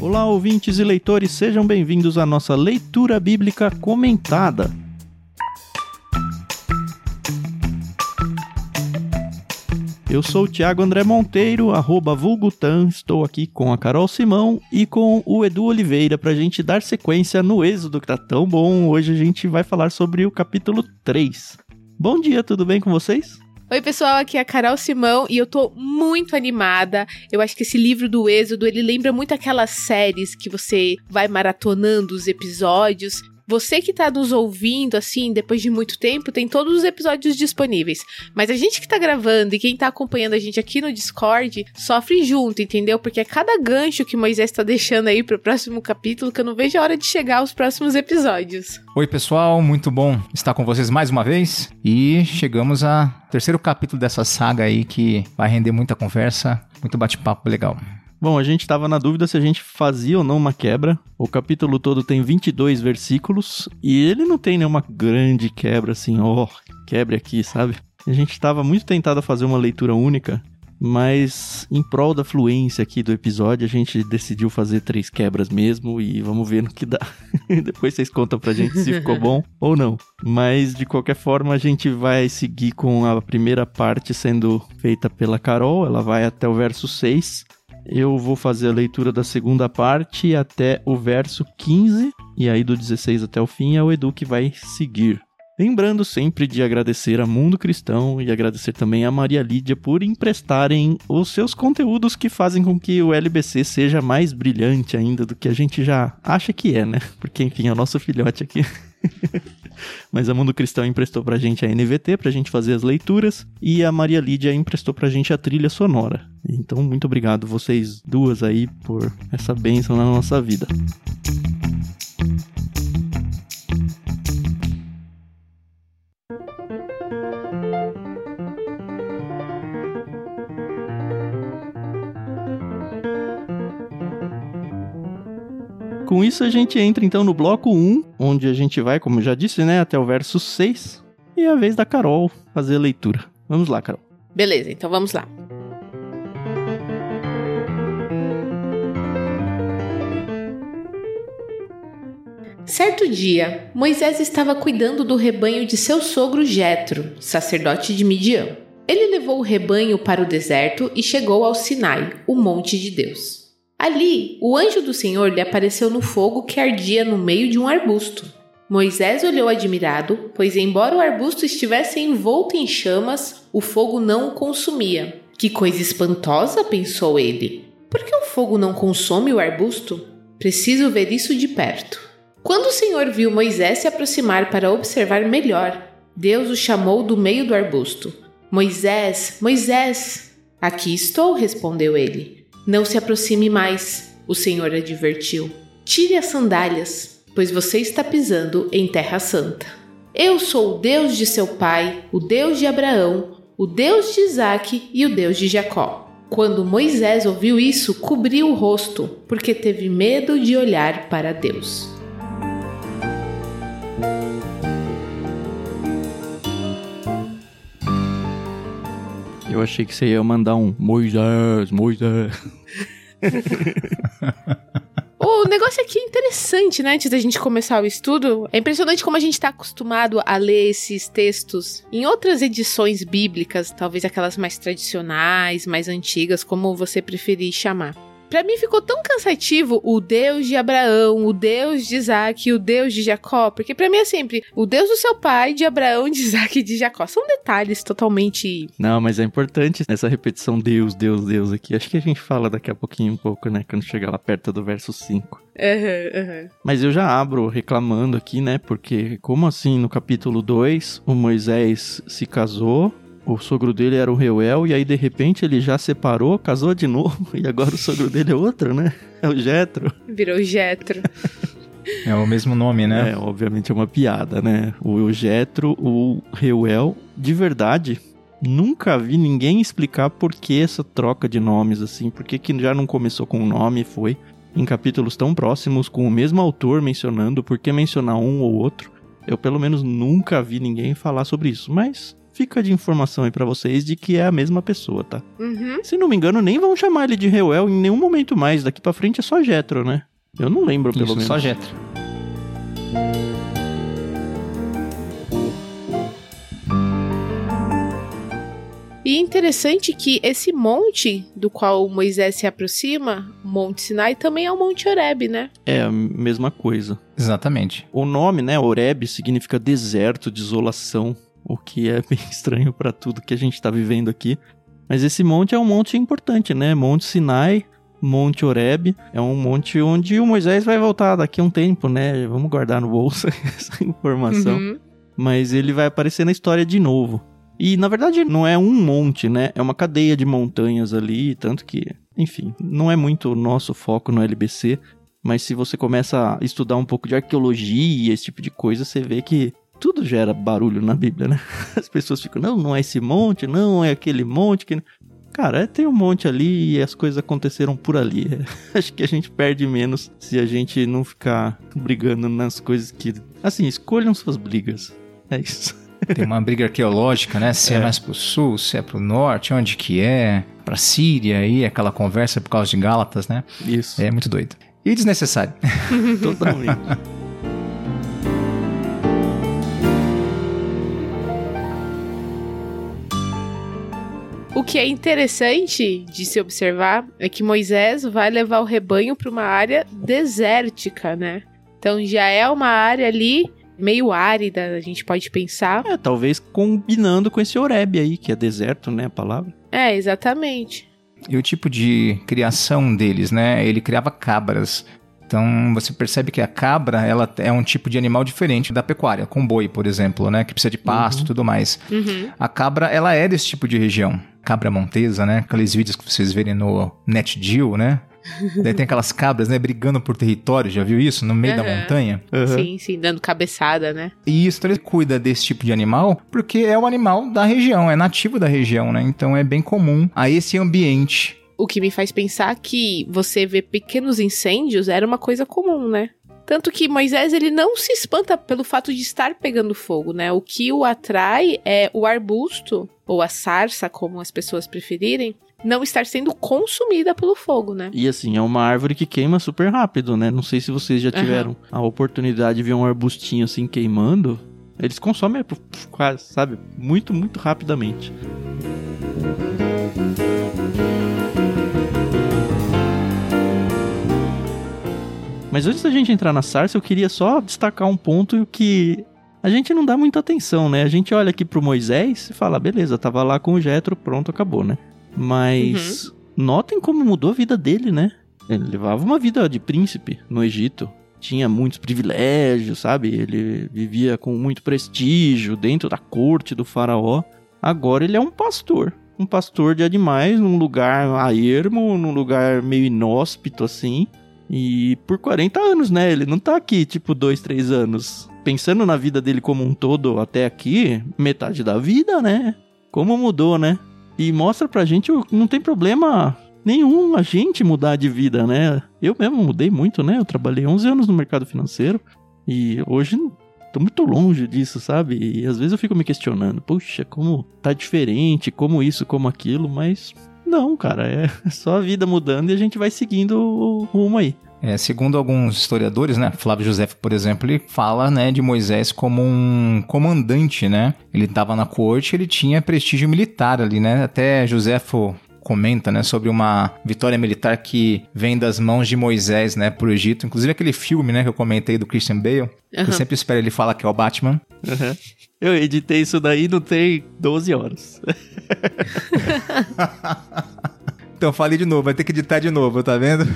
Olá, ouvintes e leitores, sejam bem-vindos à nossa leitura bíblica comentada. Eu sou o Thiago André Monteiro, arroba Vulgutan, estou aqui com a Carol Simão e com o Edu Oliveira para a gente dar sequência no êxodo que tá tão bom. Hoje a gente vai falar sobre o capítulo 3. Bom dia, tudo bem com vocês? Oi, pessoal, aqui é a Carol Simão e eu tô muito animada. Eu acho que esse livro do Êxodo, ele lembra muito aquelas séries que você vai maratonando os episódios você que tá nos ouvindo, assim, depois de muito tempo, tem todos os episódios disponíveis. Mas a gente que tá gravando e quem tá acompanhando a gente aqui no Discord sofre junto, entendeu? Porque é cada gancho que Moisés tá deixando aí pro próximo capítulo que eu não vejo a hora de chegar aos próximos episódios. Oi, pessoal, muito bom estar com vocês mais uma vez. E chegamos ao terceiro capítulo dessa saga aí que vai render muita conversa, muito bate-papo legal. Bom, a gente estava na dúvida se a gente fazia ou não uma quebra. O capítulo todo tem 22 versículos e ele não tem nenhuma grande quebra assim, ó, oh, quebre aqui, sabe? A gente estava muito tentado a fazer uma leitura única, mas em prol da fluência aqui do episódio, a gente decidiu fazer três quebras mesmo e vamos ver no que dá. Depois vocês contam pra gente se ficou bom ou não. Mas de qualquer forma, a gente vai seguir com a primeira parte sendo feita pela Carol, ela vai até o verso 6 eu vou fazer a leitura da segunda parte até o verso 15, e aí do 16 até o fim é o Edu que vai seguir. Lembrando sempre de agradecer a Mundo Cristão e agradecer também a Maria Lídia por emprestarem os seus conteúdos que fazem com que o LBC seja mais brilhante ainda do que a gente já acha que é, né? Porque, enfim, é o nosso filhote aqui. Mas a Mundo Cristão emprestou pra gente a NVT pra gente fazer as leituras e a Maria Lídia emprestou pra gente a trilha sonora. Então, muito obrigado vocês duas aí por essa bênção na nossa vida. Com isso a gente entra então no bloco 1, onde a gente vai, como já disse, né, até o verso 6, e é a vez da Carol fazer a leitura. Vamos lá, Carol. Beleza, então vamos lá. Certo dia, Moisés estava cuidando do rebanho de seu sogro Jetro, sacerdote de Midian. Ele levou o rebanho para o deserto e chegou ao Sinai, o monte de Deus. Ali, o anjo do Senhor lhe apareceu no fogo que ardia no meio de um arbusto. Moisés olhou admirado, pois, embora o arbusto estivesse envolto em chamas, o fogo não o consumia. Que coisa espantosa, pensou ele. Por que o fogo não consome o arbusto? Preciso ver isso de perto. Quando o Senhor viu Moisés se aproximar para observar melhor, Deus o chamou do meio do arbusto. Moisés, Moisés! Aqui estou, respondeu ele. Não se aproxime mais, o Senhor advertiu. Tire as sandálias, pois você está pisando em terra santa. Eu sou o Deus de seu pai, o Deus de Abraão, o Deus de Isaque e o Deus de Jacó. Quando Moisés ouviu isso, cobriu o rosto, porque teve medo de olhar para Deus. Eu achei que você ia mandar um Moisés, Moisés. o negócio aqui é interessante, né? Antes da gente começar o estudo, é impressionante como a gente está acostumado a ler esses textos em outras edições bíblicas, talvez aquelas mais tradicionais, mais antigas, como você preferir chamar. Para mim ficou tão cansativo o Deus de Abraão, o Deus de Isaac o Deus de Jacó, porque para mim é sempre o Deus do seu pai, de Abraão, de Isaac e de Jacó. São detalhes totalmente. Não, mas é importante essa repetição Deus, Deus, Deus aqui. Acho que a gente fala daqui a pouquinho um pouco, né? Quando chegar lá perto do verso 5. Uhum, uhum. Mas eu já abro reclamando aqui, né? Porque, como assim no capítulo 2 o Moisés se casou o sogro dele era o Reuel, e aí de repente ele já separou, casou de novo, e agora o sogro dele é outro, né? É o Jetro. Virou Jetro. É o mesmo nome, né? É, obviamente é uma piada, né? O Jetro, o Reuel, de verdade, nunca vi ninguém explicar por que essa troca de nomes, assim, por que já não começou com um nome e foi em capítulos tão próximos, com o mesmo autor mencionando, por que mencionar um ou outro? Eu, pelo menos, nunca vi ninguém falar sobre isso, mas fica de informação aí pra vocês de que é a mesma pessoa, tá? Uhum. Se não me engano, nem vão chamar ele de Reuel em nenhum momento mais. Daqui pra frente é só Jetro, né? Eu não lembro, pelo Isso, menos. só Jetro. E é interessante que esse monte do qual Moisés se aproxima, Monte Sinai, também é o Monte Horeb, né? É a mesma coisa. Exatamente. O nome, né, Horeb, significa deserto, desolação, o que é bem estranho pra tudo que a gente tá vivendo aqui. Mas esse monte é um monte importante, né? Monte Sinai, Monte Horeb, é um monte onde o Moisés vai voltar daqui a um tempo, né? Vamos guardar no bolso essa informação. Uhum. Mas ele vai aparecer na história de novo. E na verdade não é um monte, né? É uma cadeia de montanhas ali, tanto que, enfim, não é muito o nosso foco no LBC, mas se você começa a estudar um pouco de arqueologia, esse tipo de coisa, você vê que tudo gera barulho na Bíblia, né? As pessoas ficam, não, não é esse monte, não é aquele monte que Cara, é, tem um monte ali e as coisas aconteceram por ali. Acho que a gente perde menos se a gente não ficar brigando nas coisas que. Assim, escolham suas brigas. É isso. Tem uma briga arqueológica, né? Se é. É. mais pro sul, se é pro norte, onde que é, pra Síria aí, aquela conversa por causa de Gálatas, né? Isso. É muito doido. E desnecessário. Totalmente. O que é interessante de se observar é que Moisés vai levar o rebanho para uma área desértica, né? Então já é uma área ali meio árida, a gente pode pensar. É, talvez combinando com esse Oreb aí, que é deserto, né? A palavra. É, exatamente. E o tipo de criação deles, né? Ele criava cabras. Então você percebe que a cabra ela é um tipo de animal diferente da pecuária, com boi, por exemplo, né? Que precisa de pasto e tudo mais. Uhum. A cabra, ela é desse tipo de região. Cabra montesa, né? Aqueles vídeos que vocês verem no NetGeo, né? Daí tem aquelas cabras, né? Brigando por território, já viu isso? No meio da Aham. montanha. Sim, sim, dando cabeçada, né? E isso, então ele cuida desse tipo de animal porque é um animal da região, é nativo da região, né? Então é bem comum a esse ambiente. O que me faz pensar que você ver pequenos incêndios era uma coisa comum, né? Tanto que Moisés ele não se espanta pelo fato de estar pegando fogo, né? O que o atrai é o arbusto, ou a sarça, como as pessoas preferirem, não estar sendo consumida pelo fogo, né? E assim, é uma árvore que queima super rápido, né? Não sei se vocês já tiveram a oportunidade de ver um arbustinho assim queimando. Eles consomem, puf, quase, sabe? Muito, muito rapidamente. Mas antes da gente entrar na sarça, eu queria só destacar um ponto que a gente não dá muita atenção, né? A gente olha aqui pro Moisés e fala, beleza, tava lá com o Jetro, pronto, acabou, né? Mas notem como mudou a vida dele, né? Ele levava uma vida de príncipe no Egito. Tinha muitos privilégios, sabe? Ele vivia com muito prestígio dentro da corte do faraó. Agora ele é um pastor. Um pastor de animais num lugar a ermo, num lugar meio inóspito assim. E por 40 anos, né? Ele não tá aqui, tipo, dois, três anos. Pensando na vida dele como um todo até aqui, metade da vida, né? Como mudou, né? E mostra pra gente não tem problema nenhum a gente mudar de vida, né? Eu mesmo mudei muito, né? Eu trabalhei 11 anos no mercado financeiro e hoje tô muito longe disso, sabe? E às vezes eu fico me questionando, puxa, como tá diferente, como isso, como aquilo, mas não, cara, é só a vida mudando e a gente vai seguindo o rumo aí. É, segundo alguns historiadores, né, Flávio José, por exemplo, ele fala, né, de Moisés como um comandante, né? Ele estava na corte, ele tinha prestígio militar ali, né? Até Joséfo comenta, né, sobre uma vitória militar que vem das mãos de Moisés, né, pro Egito. Inclusive aquele filme, né, que eu comentei do Christian Bale. Eu Aham. sempre espero ele falar que é o Batman. Eu editei isso daí não tem 12 horas. Então falei de novo, vai ter que editar de novo, tá vendo?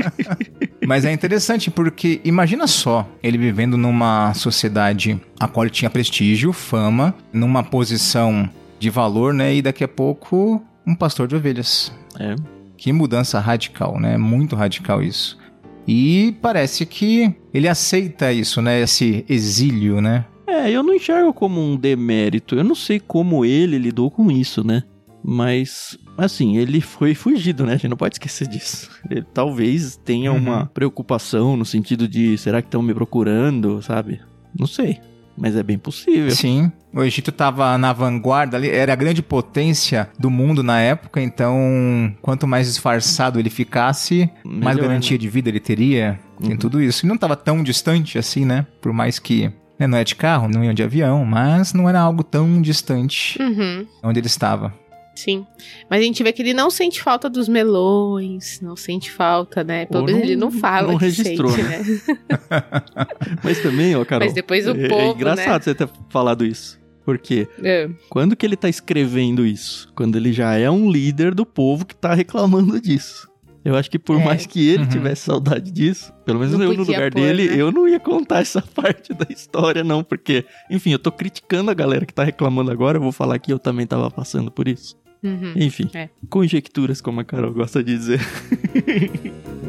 Mas é interessante porque imagina só ele vivendo numa sociedade a qual ele tinha prestígio, fama, numa posição de valor, né? E daqui a pouco um pastor de ovelhas. É. Que mudança radical, né? Muito radical isso. E parece que ele aceita isso, né? Esse exílio, né? É, eu não enxergo como um demérito. Eu não sei como ele lidou com isso, né? Mas, assim, ele foi fugido, né? A gente não pode esquecer disso. Ele talvez tenha Uhum. uma preocupação no sentido de será que estão me procurando, sabe? Não sei. Mas é bem possível. Sim. O Egito estava na vanguarda ali, era a grande potência do mundo na época, então quanto mais disfarçado ele ficasse, Melhor, mais garantia né? de vida ele teria. Tem Uhum. tudo isso. E não estava tão distante assim, né? Por mais que né, não é de carro, não ia de avião, mas não era algo tão distante Uhum. onde ele estava. Sim. Mas a gente vê que ele não sente falta dos melões, não sente falta, né? Pelo menos não- ele não fala não que registrou, sente, né? né? Mas também, ó, Carol. Mas depois o é, povo, é engraçado né? você ter falado isso. Porque É. quando que ele tá escrevendo isso? Quando ele já é um líder do povo que tá reclamando disso. Eu acho que por É. mais que ele Uhum. tivesse saudade disso, pelo menos Não eu no lugar pôr, dele, né? eu não ia contar essa parte da história, não, porque, enfim, eu tô criticando a galera que tá reclamando agora, eu vou falar que eu também tava passando por isso. Uhum. Enfim, É. conjecturas, como a Carol gosta de dizer.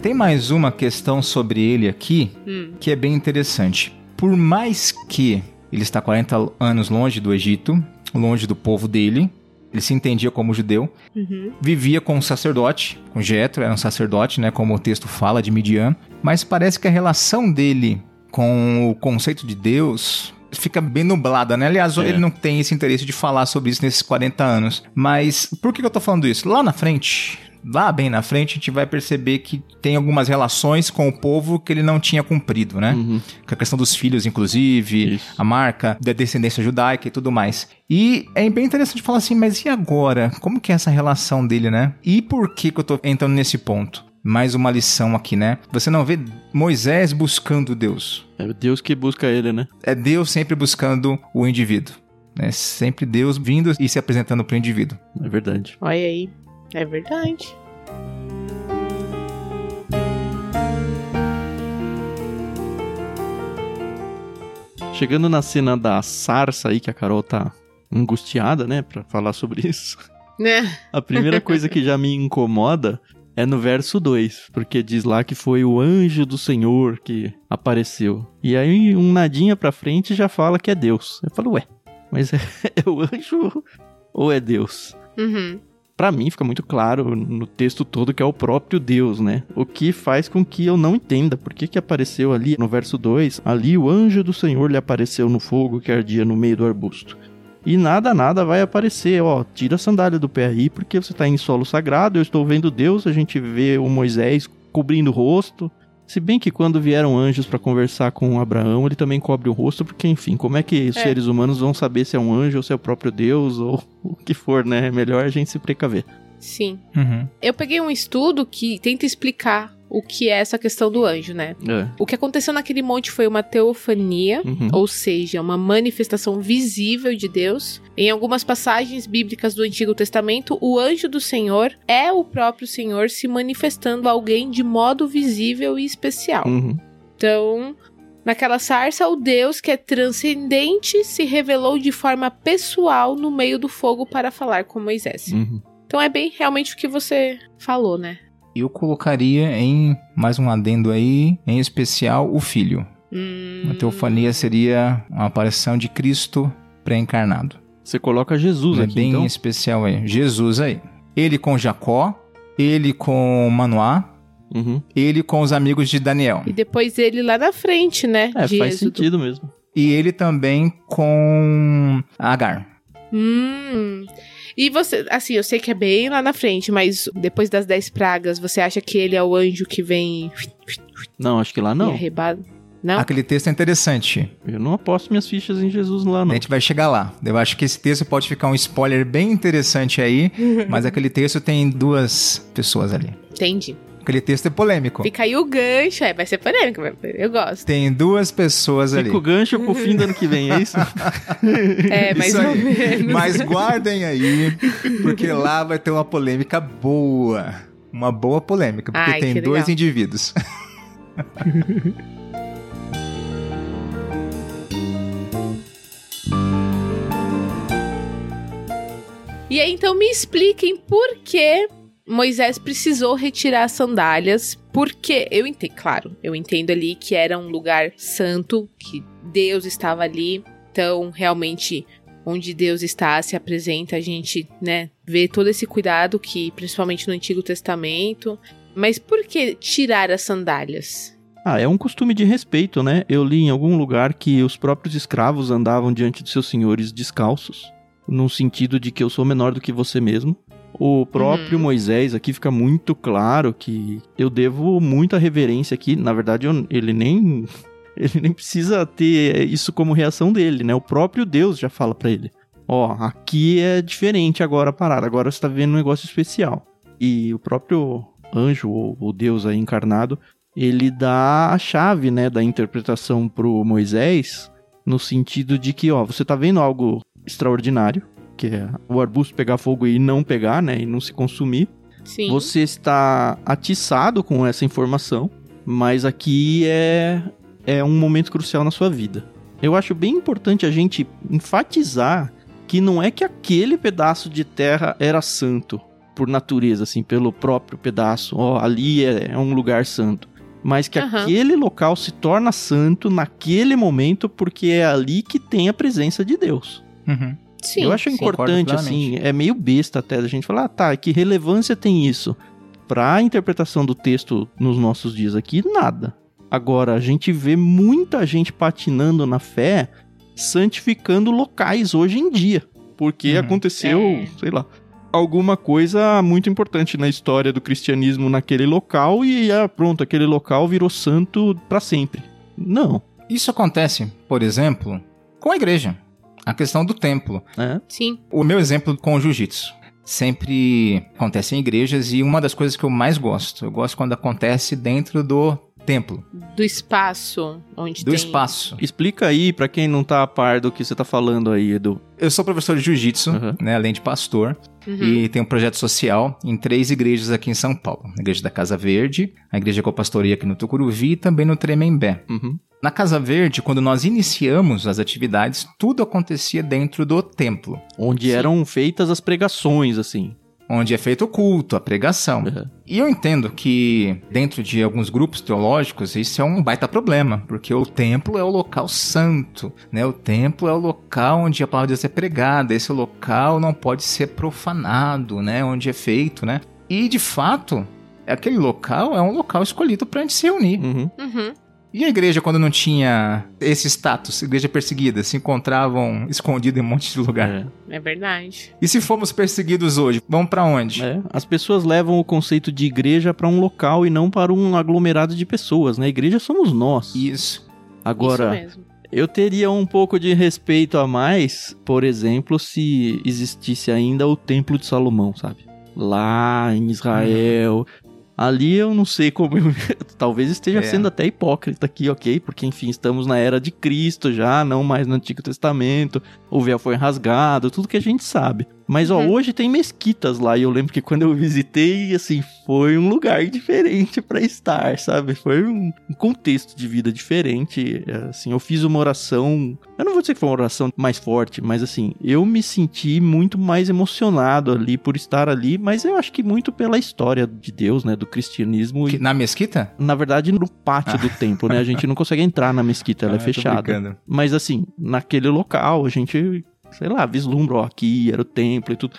Tem mais uma questão sobre ele aqui Hum. que é bem interessante. Por mais que ele está 40 anos longe do Egito, longe do povo dele, ele se entendia como judeu, Uhum. vivia com um sacerdote, com Jetro, era um sacerdote, né, como o texto fala de Midian, mas parece que a relação dele com o conceito de Deus fica bem nublada, né? Aliás, É. ele não tem esse interesse de falar sobre isso nesses 40 anos. Mas por que eu tô falando isso? Lá na frente, lá bem na frente, a gente vai perceber que tem algumas relações com o povo que ele não tinha cumprido, né? Uhum. Com a questão dos filhos, inclusive, Isso. a marca da descendência judaica e tudo mais. E é bem interessante falar assim, mas e agora? Como que é essa relação dele, né? E por que que eu tô entrando nesse ponto? Mais uma lição aqui, né? Você não vê Moisés buscando Deus. É Deus que busca ele, né? É Deus sempre buscando o indivíduo. É sempre Deus vindo e se apresentando para o indivíduo. É verdade. Olha aí. É verdade. Chegando na cena da sarça aí, que a Carol tá angustiada, né, pra falar sobre isso. Né? A primeira coisa que já me incomoda é no verso 2, porque diz lá que foi o anjo do Senhor que apareceu. E aí, um nadinha pra frente já fala que é Deus. Eu falo, ué, mas é, é o anjo ou é Deus? Uhum. Pra mim fica muito claro no texto todo que é o próprio Deus, né? O que faz com que eu não entenda por que, que apareceu ali no verso 2, ali o anjo do Senhor lhe apareceu no fogo que ardia no meio do arbusto. E nada, nada vai aparecer, ó, tira a sandália do pé aí, porque você tá em solo sagrado, eu estou vendo Deus, a gente vê o Moisés cobrindo o rosto. Se bem que quando vieram anjos pra conversar com Abraão, ele também cobre o rosto, porque enfim, como é que os É. seres humanos vão saber se é um anjo ou se é o próprio Deus ou o que for, né? É melhor a gente se precaver. Sim. Uhum. Eu peguei um estudo que tenta explicar o que é essa questão do anjo, né? É. O que aconteceu naquele monte foi uma teofania, Uhum. ou seja, uma manifestação visível de Deus. Em algumas passagens bíblicas do Antigo Testamento, o anjo do Senhor é o próprio Senhor se manifestando a alguém de modo visível e especial. Uhum. Então, naquela sarça, o Deus que é transcendente se revelou de forma pessoal no meio do fogo para falar com Moisés. Uhum. Então é bem realmente o que você falou, né? Eu colocaria em mais um adendo aí, em especial o filho. Hum, A teofania seria uma aparição de Cristo pré-encarnado. Você coloca Jesus é aqui, bem então? especial aí. Jesus aí. Ele com Jacó, ele com Manoá, Uhum. ele com os amigos de Daniel. E depois ele lá na frente, né? É, de faz Êxodo. sentido mesmo. E ele também com Agar. Hum. E você, assim, eu sei que é bem lá na frente, mas depois das dez pragas, você acha que ele é o anjo que vem Não, acho que lá não. arrebata? Não? Aquele texto é interessante. Eu não aposto minhas fichas em Jesus lá, A não. gente vai chegar lá. Eu acho que esse texto pode ficar um spoiler bem interessante aí, mas aquele texto tem duas pessoas ali. Entendi. Aquele texto é polêmico. Fica aí o gancho, é, vai ser polêmico, mas eu gosto. Tem duas pessoas ali. Fica o gancho pro fim do ano que vem, é isso? É, mais Isso ou aí. menos. Mas guardem aí, porque lá vai ter uma polêmica boa. Uma boa polêmica, porque Ai, tem dois legal. indivíduos. E aí, então, me expliquem por que Moisés precisou retirar as sandálias. Porque eu entendo, claro, eu entendo ali que era um lugar santo, que Deus estava ali. Então, realmente, onde Deus está, se apresenta, a gente, né, vê todo esse cuidado que, principalmente no Antigo Testamento. Mas por que tirar as sandálias? Ah, é um costume de respeito, né? Eu li em algum lugar que os próprios escravos andavam diante de seus senhores descalços, no sentido de que eu sou menor do que você mesmo. O próprio Uhum. Moisés aqui fica muito claro que eu devo muita reverência aqui. Na verdade, eu- ele nem ele nem precisa ter isso como reação dele, né? O próprio Deus já fala pra ele: "Ó, aqui é diferente agora a parada. Agora você tá vendo um negócio especial". E o próprio anjo ou o Deus aí encarnado ele dá a chave, né, da interpretação pro Moisés, no sentido de que, ó, você tá vendo algo extraordinário, que é o arbusto pegar fogo e não pegar, né, e não se consumir. Sim. Você está atiçado com essa informação, mas aqui é é um momento crucial na sua vida. Eu acho bem importante a gente enfatizar que não é que aquele pedaço de terra era santo por natureza, assim, pelo próprio pedaço. Ó, ali é, é um lugar santo. Mas que Aham. aquele local se torna santo naquele momento porque é ali que tem a presença de Deus. Uhum. Sim. Eu acho sim. importante, assim, é meio besta até a gente falar, ah, tá, que relevância tem isso? Pra interpretação do texto nos nossos dias aqui, nada. Agora, a gente vê muita gente patinando na fé, santificando locais hoje em dia. Porque Uhum. aconteceu, É. sei lá, alguma coisa muito importante na história do cristianismo naquele local e ah, pronto, aquele local virou santo pra sempre. Não, Isso acontece, por exemplo, com a igreja. A questão do templo. né? Sim. O meu exemplo com o jiu-jitsu. Sempre acontece em igrejas e uma das coisas que eu mais gosto, eu gosto quando acontece dentro do templo, Do espaço onde do tem... espaço. Explica aí pra quem não tá a par do que você tá falando aí, Edu. Eu sou professor de jiu-jitsu, Uhum. né, além de pastor, Uhum. e tenho um projeto social em três igrejas aqui em São Paulo. A igreja da Casa Verde, a igreja que eu pastorei aqui no Tucuruvi e também no Tremembé. Uhum. Na Casa Verde, quando nós iniciamos as atividades, tudo acontecia dentro do templo, Onde Sim. eram feitas as pregações, assim. onde é feito o culto, a pregação. Uhum. E eu entendo que, dentro de alguns grupos teológicos, isso é um baita problema, porque o templo é o local santo, né? O templo é o local onde a palavra de Deus é pregada, esse local não pode ser profanado, né? Onde é feito, né? E, de fato, aquele local é um local escolhido para a gente se reunir. Uhum. Uhum. E a igreja, quando não tinha esse status, igreja perseguida, se encontravam escondidos em um monte de lugar. É. É verdade. E se formos perseguidos hoje, vamos para onde? É. As pessoas levam o conceito de igreja pra um local e não para um aglomerado de pessoas, né? Igreja somos nós. Isso. Agora, Isso mesmo. eu teria um pouco de respeito a mais, por exemplo, se existisse ainda o Templo de Salomão, sabe? Lá em Israel. Ali eu não sei como. eu- Talvez esteja É. sendo até hipócrita aqui, ok? Porque, enfim, estamos na era de Cristo já, não mais no Antigo Testamento. O véu foi rasgado, tudo que a gente sabe. Mas, ó, Uhum. hoje tem mesquitas lá. E eu lembro que quando eu visitei, assim, foi um lugar diferente pra estar, sabe? Foi um contexto de vida diferente. É, Assim, eu fiz uma oração. Eu não vou dizer que foi uma oração mais forte, mas assim, eu me senti muito mais emocionado ali por estar ali, mas eu acho que muito pela história de Deus, né? Do cristianismo. Que- E, na mesquita? na verdade, no pátio do templo, né? A gente não consegue entrar na mesquita, ela Ah, é fechada. Mas assim, naquele local, a gente, sei lá, vislumbra, ó, aqui era o templo e tudo.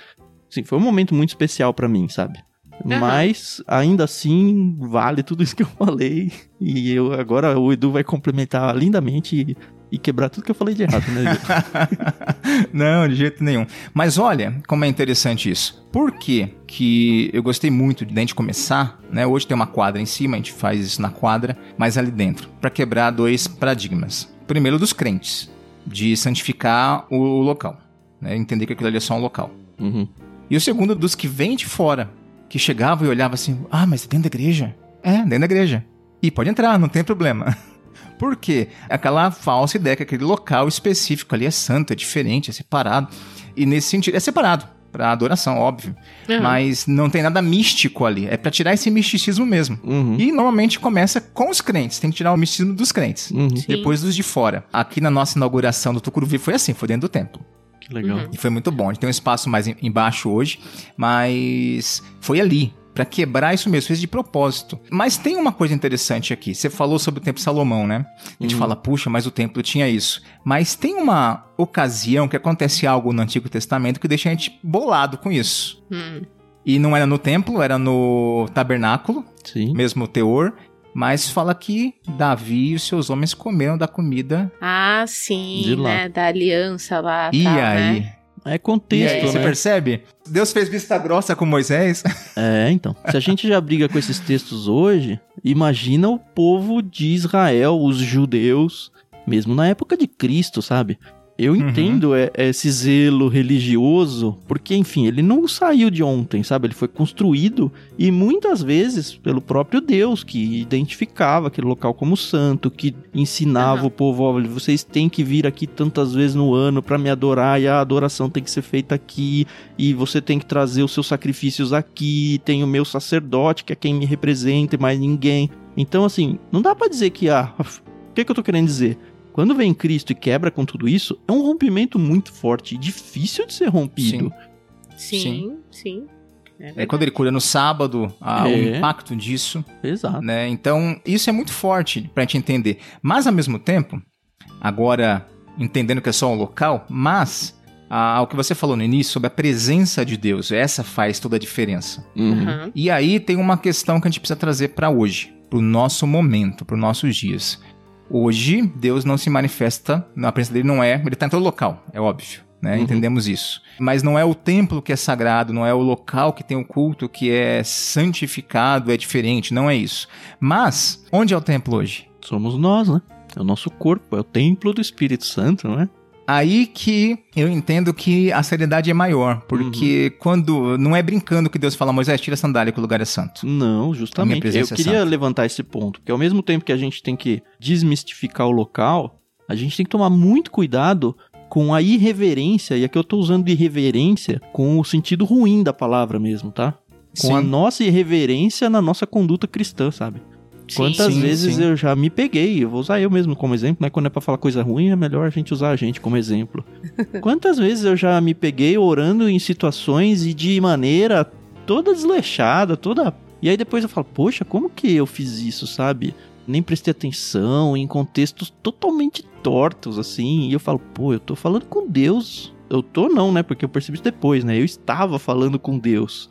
Assim, foi um momento muito especial pra mim, sabe? Mas ainda assim, vale tudo isso que eu falei. E eu agora o Edu vai complementar lindamente e, e quebrar tudo que eu falei de errado, né, Edu? Não, de jeito nenhum. Mas olha como é interessante isso. Por que que eu gostei muito de gente começar, né? Hoje tem uma quadra em cima, a gente faz isso na quadra, mas ali dentro, para quebrar dois paradigmas. Primeiro dos crentes, de santificar o local, né? Entender que aquilo ali é só um local. Uhum. E o segundo dos que vêm de fora, que chegavam e olhavam assim: ah, mas é dentro da igreja? É, dentro da igreja. E pode entrar, não tem problema. Por quê? Aquela falsa ideia que aquele local específico ali é santo, é diferente, é separado. E nesse sentido, é separado para adoração, óbvio. Aham. Mas não tem nada místico ali. É para tirar esse misticismo mesmo. Uhum. E normalmente começa com os crentes. Tem que tirar o misticismo dos crentes. Uhum. Depois dos de fora. Aqui na nossa inauguração do Tucuruvi foi assim, foi dentro do templo. Que legal. Uhum. E foi muito bom. A gente tem um espaço mais em- embaixo hoje, mas foi ali. Pra quebrar isso mesmo, fez de propósito. Mas tem uma coisa interessante aqui. Você falou sobre o templo de Salomão, né? A gente Uhum. fala, puxa, mas o templo tinha isso. Mas tem uma ocasião que acontece algo no Antigo Testamento que deixa a gente bolado com isso. Hum. E não era no templo, era no tabernáculo, Sim. mesmo teor. Mas fala que Davi e os seus homens comeram da comida. Ah, De sim, lá. né? Da aliança lá. e tal, aí? Né? É contexto, aí, você né? percebe? Deus fez vista grossa com Moisés. É, então. Se a gente já briga com esses textos hoje, imagina o povo de Israel, os judeus, mesmo na época de Cristo, sabe? Eu Uhum. entendo é, esse zelo religioso, porque, enfim, ele não saiu de ontem, sabe? Ele foi construído e muitas vezes pelo próprio Deus, que identificava aquele local como santo, que ensinava Aham. o povo: olha, vocês têm que vir aqui tantas vezes no ano para me adorar e a adoração tem que ser feita aqui e você tem que trazer os seus sacrifícios aqui, tem o meu sacerdote, que é quem me representa e mais ninguém. Então, assim, não dá pra dizer que, ah, o que, que eu tô querendo dizer? Quando vem Cristo e quebra com tudo isso, é um rompimento muito forte e difícil de ser rompido. Sim, sim. É quando ele cura no sábado, a- o É. impacto disso, Exato. né? Então, isso é muito forte pra gente entender. Mas, ao mesmo tempo, agora entendendo que é só um local, mas ah, o que você falou no início sobre a presença de Deus, essa faz toda a diferença. Uhum. E aí tem uma questão que a gente precisa trazer pra hoje, pro nosso momento, pros nossos dias. Hoje, Deus não se manifesta, a presença dele não é, ele tá em todo local, é óbvio, né? Uhum. Entendemos isso. Mas não é o templo que é sagrado, não é o local que tem o culto que é santificado, é diferente, não é isso. Mas, onde é o templo hoje? Somos nós, né? É o nosso corpo, é o templo do Espírito Santo, não é? Aí que eu entendo que a seriedade é maior, porque quando não é brincando que Deus fala, Moisés, tira a sandália que o lugar é santo. Não, A justamente. Eu é queria levantar esse ponto, porque ao mesmo tempo que a gente tem que desmistificar o local, a gente tem que tomar muito cuidado com a irreverência, e aqui eu tô usando irreverência com o sentido ruim da palavra mesmo, tá? Com a Sim. nossa irreverência na nossa conduta cristã, sabe? Quantas Sim, vezes sim. eu já me peguei, eu vou usar eu mesmo como exemplo, né? Quando é pra falar coisa ruim, é melhor a gente usar a gente como exemplo. Quantas vezes eu já me peguei orando em situações e de maneira toda desleixada, toda. E aí depois eu falo, poxa, como que eu fiz isso, sabe? Nem prestei atenção, em contextos totalmente tortos, assim. E eu falo, pô, eu tô falando com Deus. Eu tô não, né? Porque eu percebi isso depois, né? Eu estava falando com Deus.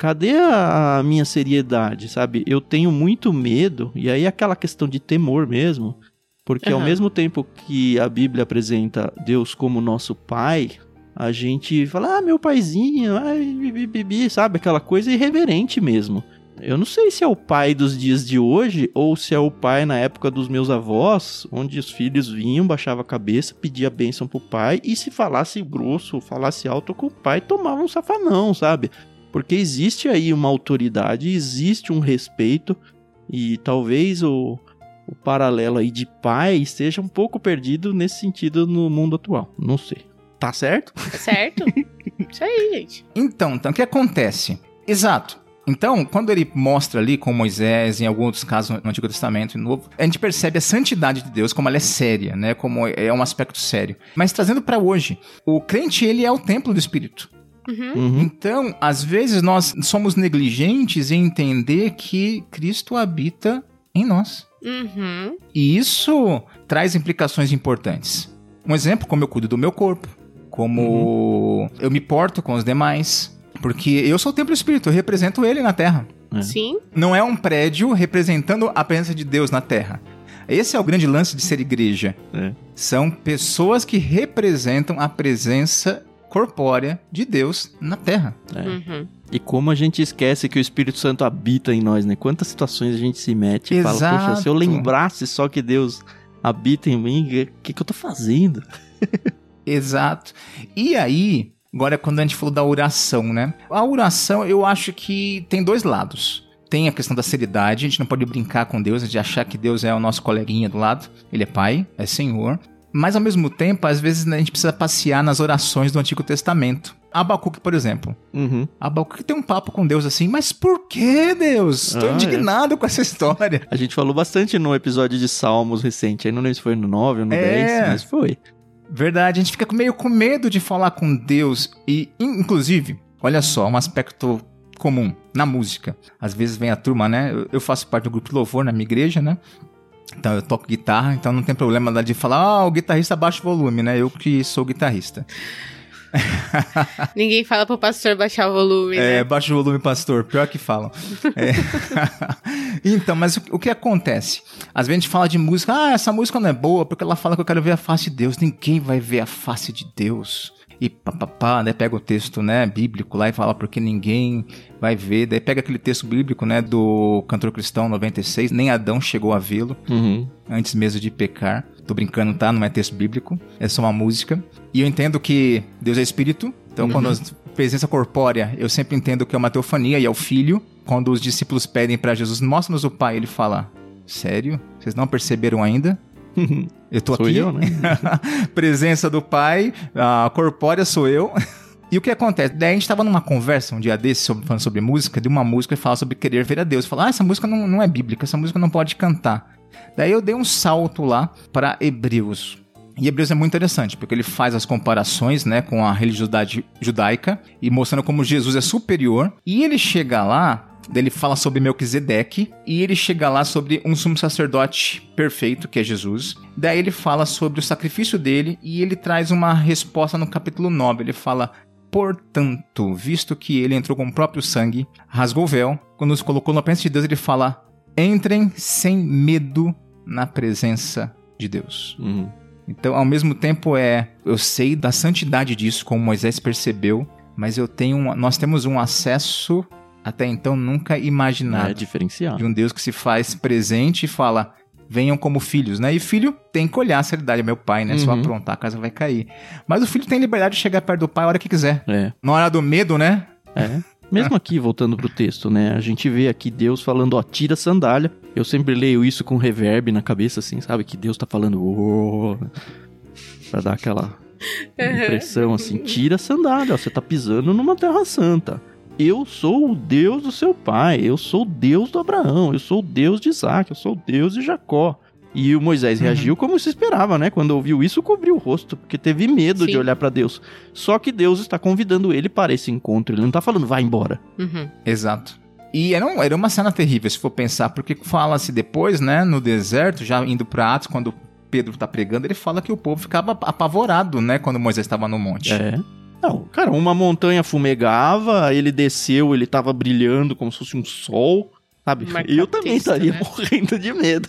Cadê a minha seriedade, sabe? Eu tenho muito medo, e aí aquela questão de temor mesmo, porque ao Aham. mesmo tempo que a Bíblia apresenta Deus como nosso pai, a gente fala, ah, meu paizinho, ai, bibi, bibi, sabe? Aquela coisa irreverente mesmo. Eu não sei se é o pai dos dias de hoje ou se é o pai na época dos meus avós, onde os filhos vinham, baixava a cabeça, pedia bênção pro pai e se falasse grosso, falasse alto com o pai, tomava um safanão, sabe? Porque existe aí uma autoridade, existe um respeito e talvez o, o paralelo aí de pai esteja um pouco perdido nesse sentido no mundo atual. Não sei. Tá certo? Tá certo? Isso aí, gente. Então, então, o que acontece? Exato. Então, quando ele mostra ali com Moisés, em alguns outros casos no Antigo Testamento e no Novo, a gente percebe a santidade de Deus, como ela é séria, né? Como é um aspecto sério. Mas trazendo pra hoje, o crente, ele é o templo do Espírito. Uhum. Uhum. Então, às vezes nós somos negligentes em entender que Cristo habita em nós. Uhum. E isso traz implicações importantes. Um exemplo, como eu cuido do meu corpo, como eu me porto com os demais. Porque eu sou o templo do Espírito, eu represento ele na terra. É. Sim. Não é um prédio representando a presença de Deus na terra. Esse é o grande lance de ser igreja. É. São pessoas que representam a presença corpórea de Deus na terra. É. Uhum. E como a gente esquece que o Espírito Santo habita em nós, né? Quantas situações a gente se mete e fala, poxa, se eu Exato. lembrasse só que Deus habita em mim, o que, que eu tô fazendo? Exato. E aí, agora quando a gente falou da oração, né? A oração, eu acho que tem dois lados. Tem a questão da seriedade, a gente não pode brincar com Deus, de achar que Deus é o nosso coleguinha do lado. Ele é pai, é senhor. Mas ao mesmo tempo, às vezes né, a gente precisa passear nas orações do Antigo Testamento. Abacuque, por exemplo. Uhum. Abacuque tem um papo com Deus assim, mas por que, Deus? Tô Ah, é. indignado com essa história. A gente falou bastante no episódio de Salmos recente, aí não lembro se foi no 9 ou no É. 10, mas foi. Verdade, a gente fica meio com medo de falar com Deus e, in- inclusive, olha só, um aspecto comum na música. Às vezes vem a turma, né? Eu- Eu faço parte do grupo de louvor na minha igreja, né? Então eu toco guitarra, então não tem problema lá de falar, ah, o guitarrista baixa o volume, né? Eu que sou guitarrista. Ninguém fala pro pastor baixar o volume, É, né? baixa o volume, pastor. Pior que falam. É. então, mas o, o que acontece? Às vezes a gente fala de música, ah, essa música não é boa porque ela fala que eu quero ver a face de Deus. Ninguém vai ver a face de Deus. E papapá, né? Pega o texto, né, bíblico lá e fala porque ninguém vai ver. Daí pega aquele texto bíblico, né, do cantor cristão 96, nem Adão chegou a vê-lo Uhum. antes mesmo de pecar. Tô brincando, tá? Não é texto bíblico, é só uma música. E eu entendo que Deus é espírito, então quando a presença corpórea, eu sempre entendo que é uma teofania e é o filho. Quando os discípulos pedem pra Jesus, mostra-nos o Pai, ele fala: Sério? Vocês não perceberam ainda? Eu tô Sou aqui. eu, né? Presença do Pai, a corpórea sou eu. E o que acontece? Daí a gente tava numa conversa um dia desse, sobre, falando sobre música, de uma música que fala sobre querer ver a Deus. Falar, ah, essa música não, não é bíblica, essa música não pode cantar. Daí eu dei um salto lá para Hebreus. E Hebreus é muito interessante, porque ele faz as comparações né, com a religiosidade judaica e mostrando como Jesus é superior. E ele chega lá ele fala sobre Melquisedeque e ele chega lá sobre um sumo sacerdote perfeito, que é Jesus. Daí ele fala sobre o sacrifício dele e ele traz uma resposta no capítulo 9. Ele fala: Portanto, visto que ele entrou com o próprio sangue, rasgou o véu, quando nos colocou na presença de Deus, ele fala: Entrem sem medo na presença de Deus. Uhum. Então, ao mesmo tempo, é eu sei da santidade disso, como Moisés percebeu, mas eu tenho um- nós temos um acesso até então nunca É imaginado diferenciado. de um Deus que se faz presente e fala: venham como filhos, né? E filho tem que olhar a seriedade, é meu pai, né? Se eu Uhum. aprontar, a casa vai cair. Mas o filho tem liberdade de chegar perto do pai a hora que quiser. É, Na hora do medo, né? é. Mesmo aqui, voltando pro texto, né? A gente vê aqui Deus falando, ó, tira a sandália. Eu sempre leio isso com reverb na cabeça, assim, sabe? Que Deus tá falando, "Ô", pra dar aquela impressão, assim, tira a sandália, ó, você tá pisando numa terra santa. Eu sou o Deus do seu pai, eu sou o Deus do Abraão, eu sou o Deus de Isaac, eu sou o Deus de Jacó. E o Moisés Uhum. reagiu como se esperava, né? Quando ouviu isso, cobriu o rosto, porque teve medo de Sim. olhar pra Deus. Só que Deus está convidando ele para esse encontro, ele não tá falando, vai embora. Uhum. Exato. E era, um- era uma cena terrível, se for pensar, porque fala-se depois, né, no deserto, já indo pra Atos, quando Pedro tá pregando, ele fala que o povo ficava apavorado, né, quando Moisés estava no monte. É. Não, cara, uma montanha fumegava, ele desceu, ele tava brilhando como se fosse um sol, sabe? Eu também capista, estaria né? morrendo de medo.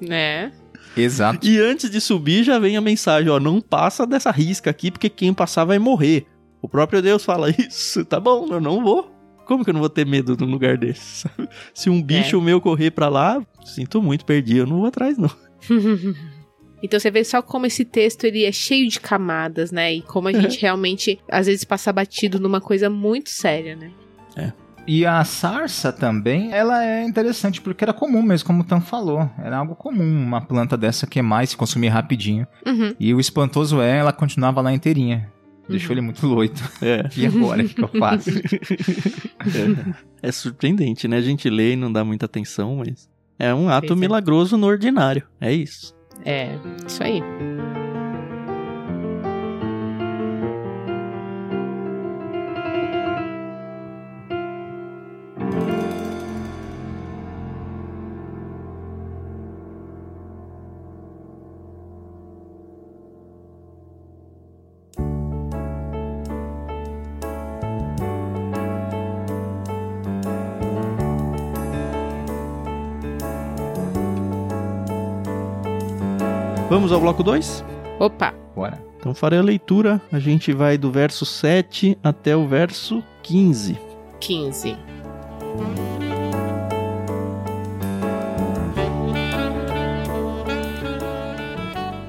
Né? Exato. E antes de subir já vem a mensagem, ó, não passa dessa risca aqui, porque quem passar vai morrer. O próprio Deus fala isso, tá bom, eu não vou. Como que eu não vou ter medo num lugar desse? sabe? Se um bicho meu correr pra lá, sinto muito, perdi, eu não vou atrás não. Então você vê só como esse texto ele é cheio de camadas, né? E como a gente realmente às vezes passa batido numa coisa muito séria, né? E a sarça também, ela é interessante, porque era comum mesmo, como o Tan falou. Era algo comum, uma planta dessa queimar e se consumir rapidinho. Uhum. E o espantoso é, ela continuava lá inteirinha. Deixou Uhum. ele muito loito. É. E agora, o que eu faço? É surpreendente, né? A gente lê e não dá muita atenção, mas é um ato é. milagroso no ordinário. É isso. É, isso aí. Vamos ao bloco 2? Opa, Bora. Então farei a leitura. A gente vai do verso 7 até o verso 15. 15.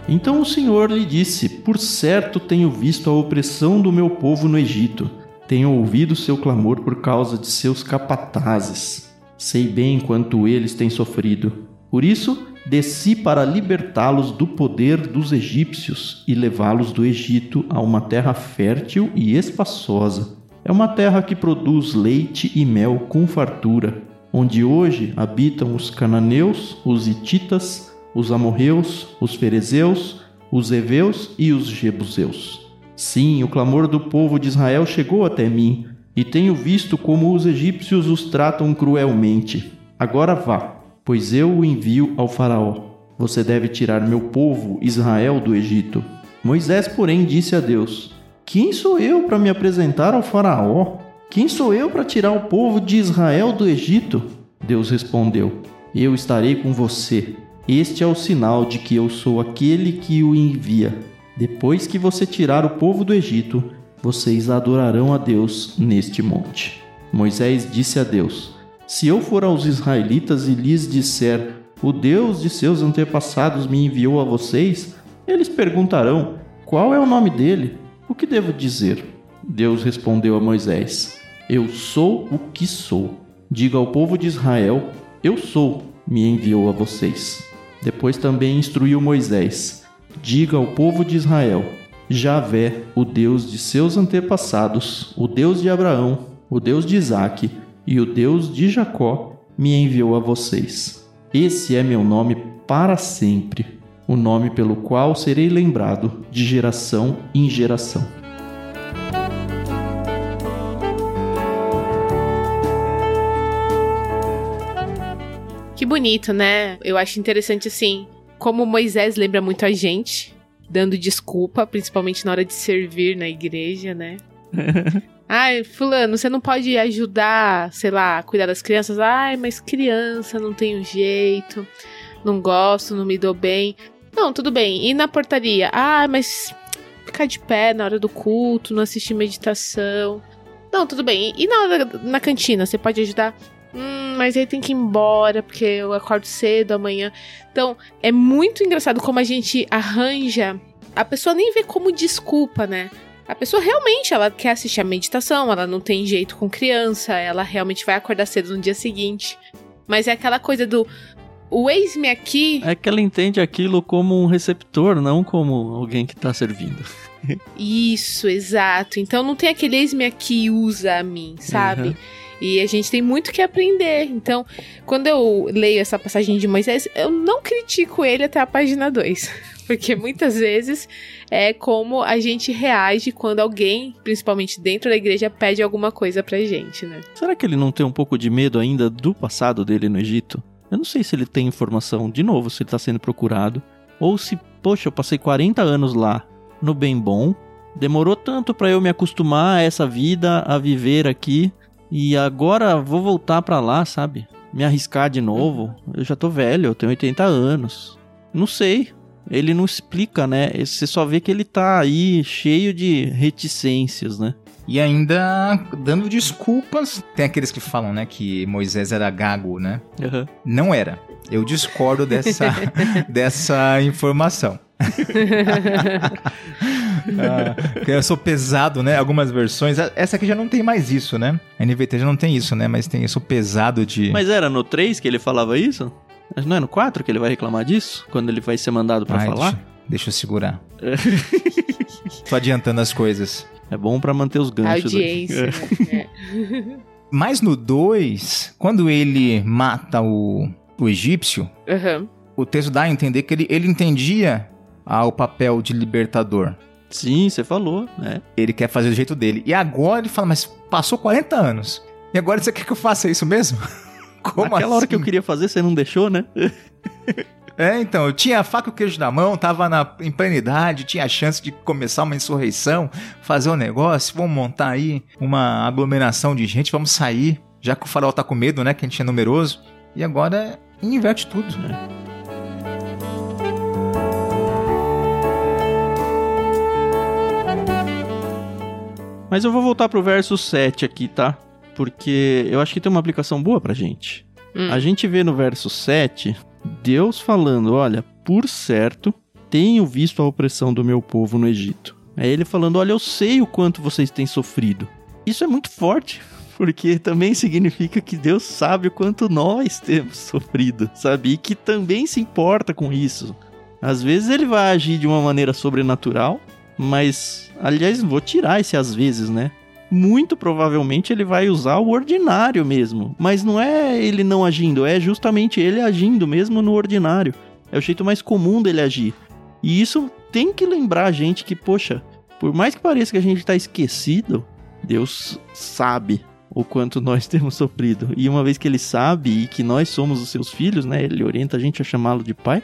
Então o Senhor lhe disse: Por certo tenho visto a opressão do meu povo no Egito. Tenho ouvido seu clamor por causa de seus capatazes. Sei bem quanto eles têm sofrido. Por isso, desci para libertá-los do poder dos egípcios e levá-los do Egito a uma terra fértil e espaçosa. É uma terra que produz leite e mel com fartura, onde hoje habitam os cananeus, os hititas, os amorreus, os ferezeus, os heveus e os jebuseus. Sim, o clamor do povo de Israel chegou até mim, e tenho visto como os egípcios os tratam cruelmente. Agora vá, pois eu o envio ao faraó. Você deve tirar meu povo Israel do Egito. Moisés, porém, disse a Deus: Quem sou eu para me apresentar ao Faraó? Quem sou eu para tirar o povo de Israel do Egito? Deus respondeu: Eu estarei com você. Este é o sinal de que eu sou aquele que o envia. Depois que você tirar o povo do Egito, vocês adorarão a Deus neste monte. Moisés disse a Deus: Se eu for aos israelitas e lhes disser, o Deus de seus antepassados me enviou a vocês, eles perguntarão: Qual é o nome dele? O que devo dizer? Deus respondeu a Moisés: Eu sou o que sou. Diga ao povo de Israel: Eu sou, me enviou a vocês. Depois também instruiu Moisés: Diga ao povo de Israel: Javé, o Deus de seus antepassados, o Deus de Abraão, o Deus de Isaque e o Deus de Jacó, me enviou a vocês. Esse é meu nome para sempre o nome pelo qual serei lembrado de geração em geração. Que bonito, né? Eu acho interessante assim, como Moisés lembra muito a gente, dando desculpa, principalmente na hora de servir na igreja, né? Ai, fulano, você não pode ajudar, sei lá, cuidar das crianças? Ai, mas criança não um jeito, não gosto, não me dou bem. Não, tudo bem. E na portaria? Ah, mas ficar de pé na hora do culto, não assistir meditação. Não, tudo bem. E na hora na cantina, você pode ajudar? Hum, mas aí tem que ir embora, porque eu acordo cedo amanhã. Então, é muito engraçado como a gente arranja. A pessoa nem vê como desculpa, né? A pessoa realmente, ela quer assistir a meditação, ela não tem jeito com criança, ela realmente vai acordar cedo no dia seguinte. Mas é aquela coisa do, o ex-me aqui. É que ela entende aquilo como um receptor, não como alguém que está servindo. Isso, exato. Então não tem aquele ex-me aqui usa a mim, sabe? Uhum. E a gente tem muito que aprender. Então, quando eu leio essa passagem de Moisés, eu não critico ele até a página 2. Porque muitas vezes é como a gente reage quando alguém, principalmente dentro da igreja, pede alguma coisa pra gente, né? Será que ele não tem um pouco de medo ainda do passado dele no Egito? Eu não sei se ele tem informação, de novo, se ele está sendo procurado, ou se, poxa, eu passei 40 anos lá, no bem bom, demorou tanto para eu me acostumar a essa vida, a viver aqui, e agora vou voltar para lá, sabe? Me arriscar de novo. Eu já tô velho, eu tenho 80 anos. Não sei. Ele não explica, né? Você só vê que ele tá aí cheio de reticências, né? E ainda dando desculpas. Tem aqueles que falam, né, que Moisés era gago, né? Uhum. Não era. Eu discordo dessa, dessa informação. ah, eu sou pesado, né? Algumas versões. Essa aqui já não tem mais isso, né? A NVT já não tem isso, né? Mas tem isso pesado de. Mas era no 3 que ele falava isso? Mas não é no 4 que ele vai reclamar disso? Quando ele vai ser mandado para falar? Deixa, deixa eu segurar. Tô adiantando as coisas. É bom para manter os ganchos. Audiência. Né? É. Mas no 2, quando ele mata o, o egípcio, uhum. o texto dá a entender que ele, ele entendia ah, o papel de libertador. Sim, você falou, né? Ele quer fazer do jeito dele. E agora ele fala, mas passou 40 anos. E agora você quer que eu faça isso mesmo? Como Aquela assim? hora que eu queria fazer, você não deixou, né? É, então, eu tinha a faca e o queijo na mão, tava na, em idade, tinha a chance de começar uma insurreição, fazer um negócio, vamos montar aí uma aglomeração de gente, vamos sair, já que o farol tá com medo, né, que a gente é numeroso. E agora inverte tudo. né? Mas eu vou voltar pro verso 7 aqui, tá? Porque eu acho que tem uma aplicação boa pra gente. Hum. A gente vê no verso 7 Deus falando: Olha, por certo, tenho visto a opressão do meu povo no Egito. É ele falando: Olha, eu sei o quanto vocês têm sofrido. Isso é muito forte, porque também significa que Deus sabe o quanto nós temos sofrido, sabe? E que também se importa com isso. Às vezes ele vai agir de uma maneira sobrenatural, mas, aliás, vou tirar esse às vezes, né? Muito provavelmente ele vai usar o ordinário mesmo. Mas não é ele não agindo, é justamente ele agindo mesmo no ordinário. É o jeito mais comum dele agir. E isso tem que lembrar a gente que, poxa, por mais que pareça que a gente está esquecido, Deus sabe o quanto nós temos sofrido. E uma vez que ele sabe e que nós somos os seus filhos, né? Ele orienta a gente a chamá-lo de pai.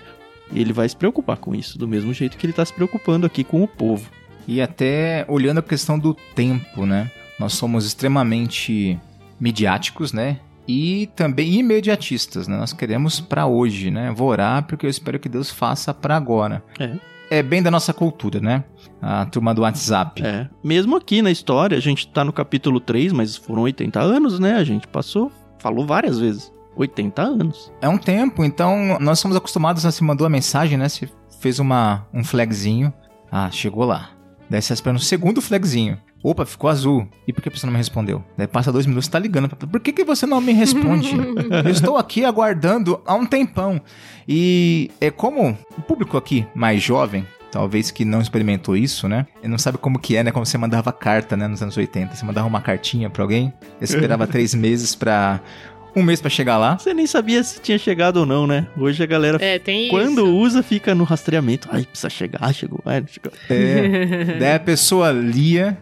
Ele vai se preocupar com isso, do mesmo jeito que ele está se preocupando aqui com o povo. E até olhando a questão do tempo, né? Nós somos extremamente midiáticos, né? E também imediatistas, né? Nós queremos para hoje, né? Vou orar porque eu espero que Deus faça para agora. É. É bem da nossa cultura, né? A turma do WhatsApp. É. Mesmo aqui na história, a gente tá no capítulo 3, mas foram 80 anos, né? A gente passou, falou várias vezes. 80 anos. É um tempo, então nós somos acostumados a se mandou a mensagem, né? Se fez uma, um flagzinho. Ah, chegou lá. Daí você espera um segundo flagzinho. Opa, ficou azul. E por que a pessoa não me respondeu? Daí passa dois minutos, tá ligando. Por que, que você não me responde? Eu estou aqui aguardando há um tempão. E é como o público aqui mais jovem, talvez que não experimentou isso, né? E não sabe como que é, né? Como você mandava carta, né? Nos anos 80. Você mandava uma cartinha pra alguém, esperava três meses pra... Um mês pra chegar lá. Você nem sabia se tinha chegado ou não, né? Hoje a galera, É, tem quando isso. usa, fica no rastreamento. Ai, precisa chegar, chegou. Ai, não chegou. É. Daí a pessoa lia,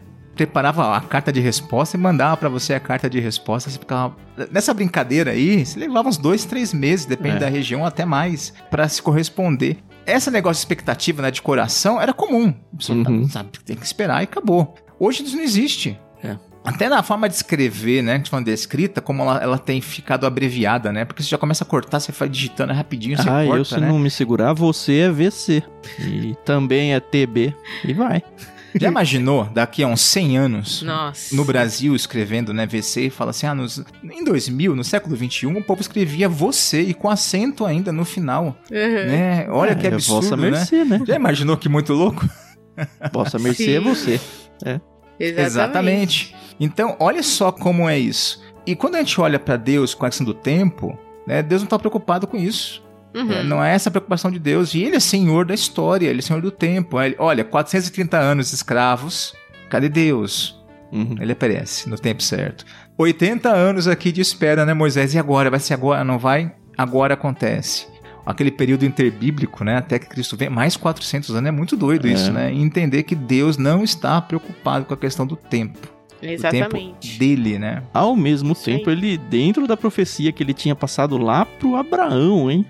preparava a carta de resposta e mandava pra você a carta de resposta. Você ficava. Nessa brincadeira aí, você levava uns dois, três meses, depende É. da região, até mais, pra se corresponder. Esse negócio de expectativa, né, de coração, era comum. Tá- Uhum. sabe, tem que esperar e acabou. Hoje isso não existe. É. Até na forma de escrever, né? Falando de escrita, como ela, ela tem ficado abreviada, né? Porque você já começa a cortar, você vai digitando rapidinho, você ah, corta, eu se né? não me segurar, você é VC. E também é TB. E vai. Já imaginou, daqui a uns 100 anos, Nossa. no Brasil escrevendo, né, VC, e fala assim, ah, nos, em 2000, no século 21, o povo escrevia você e com acento ainda no final, Uhum. né? Olha que É, absurdo, Vossa né? mercê, né? Já imaginou que muito louco? Vossa mercê é você. Exatamente. Então, olha só como é isso. E quando a gente olha para Deus com a questão do tempo, né, Deus não está preocupado com isso. Uhum. É, Não é essa a preocupação de Deus. E ele é senhor da história, ele é senhor do tempo. Ele- Olha, 430 anos escravos, cadê Deus? Uhum. Ele aparece no tempo certo. 80 anos aqui de espera, né, Moisés? E agora? Vai ser agora? Não vai? Agora acontece. Aquele período interbíblico, né? Até que Cristo vem, mais 400 anos. É muito doido É. isso, né? E entender que Deus não está preocupado com a questão do tempo. Exatamente. dele, né? Ao mesmo Isso tempo, ele, dentro da profecia que ele tinha passado lá pro Abraão, hein?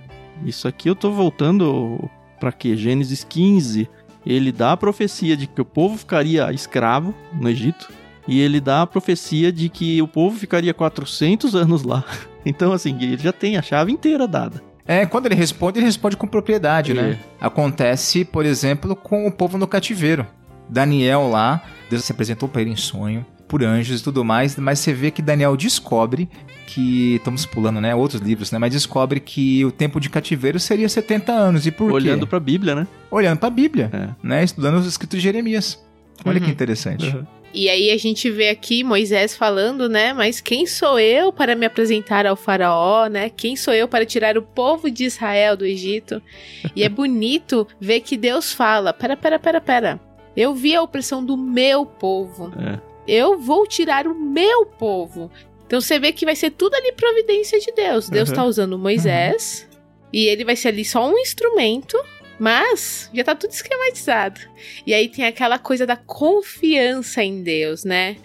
Isso aqui eu tô voltando pra quê? Gênesis 15. Ele dá a profecia de que o povo ficaria escravo no Egito. E ele dá a profecia de que o povo ficaria 400 anos lá. Então, assim, ele já tem a chave inteira dada. É, quando ele responde, ele responde com propriedade, É. né? Acontece, por exemplo, com o povo no cativeiro. Daniel lá, Deus se apresentou para ele em sonho, por anjos e tudo mais, mas você vê que Daniel descobre que. Estamos pulando, né? Outros livros, né? Mas descobre que o tempo de cativeiro seria 70 anos. E por Olhando quê? pra Bíblia, né? Olhando para a Bíblia, É. né? Estudando os escritos de Jeremias. Olha Uhum. que interessante. E aí a gente vê aqui Moisés falando, né? Mas quem sou eu para me apresentar ao faraó, né? Quem sou eu para tirar o povo de Israel do Egito? E é bonito ver que Deus fala: pera, pera, pera, pera. Eu vi a opressão do meu povo. É. Eu vou tirar o meu povo. Então você vê que vai ser tudo ali providência de Deus. Deus Uhum. tá usando Moisés e ele vai ser ali só um instrumento, mas já tá tudo esquematizado. E aí tem aquela coisa da confiança em Deus, né?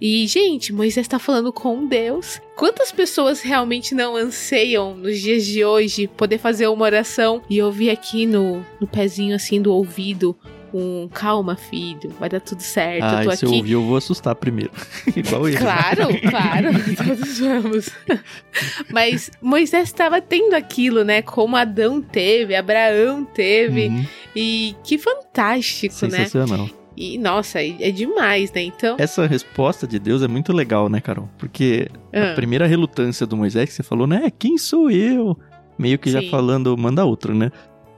E, gente, Moisés tá falando com Deus. Quantas pessoas realmente não anseiam nos dias de hoje poder fazer uma oração e ouvir aqui no, no pezinho assim do ouvido um calma, filho, vai dar tudo certo. Ah, eu tô se eu aqui. ouvir, eu vou assustar primeiro. Igual ele. Claro, claro, todos vamos. Mas Moisés estava tendo aquilo, né? Como Adão teve, Abraão teve. Uhum. E que fantástico, né? Sensacional. E nossa, é demais, né? Então. Essa resposta de Deus é muito legal, né, Carol? Porque a Ah, primeira relutância do Moisés que você falou, né? Quem sou eu? Meio que já Sim. falando, manda outro, né?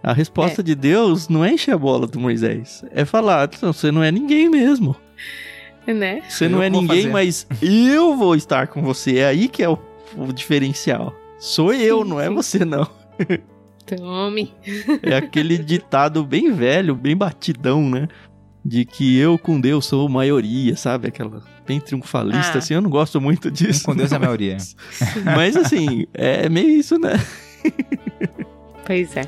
A resposta de Deus não é encher a bola do Moisés. É falar, "Não, você não é ninguém mesmo. né? Você Eu não é vou ninguém, fazer." mas eu vou estar com você. É aí que é o, o diferencial. Sou eu, Sim, não é sim. você, não. Tome. É aquele ditado bem velho, bem batidão, né? De que eu com Deus sou maioria, sabe? Aquela bem triunfalista, Ah. assim. Eu não gosto muito disso. Com Deus é a maioria. Mas assim, é meio isso, né? Pois é.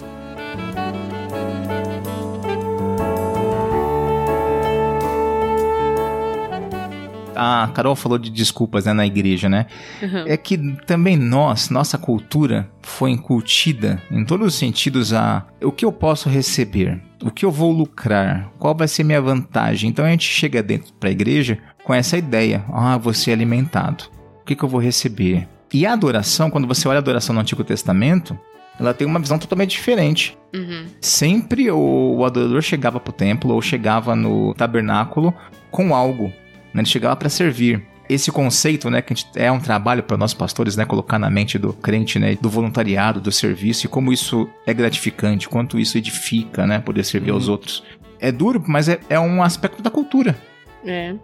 A Carol falou de desculpas né, na igreja, né? Uhum. É que também nós, nossa cultura, foi incutida em todos os sentidos a o que eu posso receber. O que eu vou lucrar? Qual vai ser minha vantagem? Então a gente chega dentro para a igreja com essa ideia: ah, vou ser alimentado. O que, que eu vou receber? E a adoração, quando você olha a adoração no Antigo Testamento, ela tem uma visão totalmente diferente. Uhum. Sempre o, o adorador chegava para o templo ou chegava no tabernáculo com algo. Né? Ele chegava para servir esse conceito, né, que é um trabalho para nós pastores, né, colocar na mente do crente, né, do voluntariado, do serviço e como isso é gratificante, quanto isso edifica, né, poder servir uhum. aos outros. É duro, mas é, é, um aspecto da cultura. É.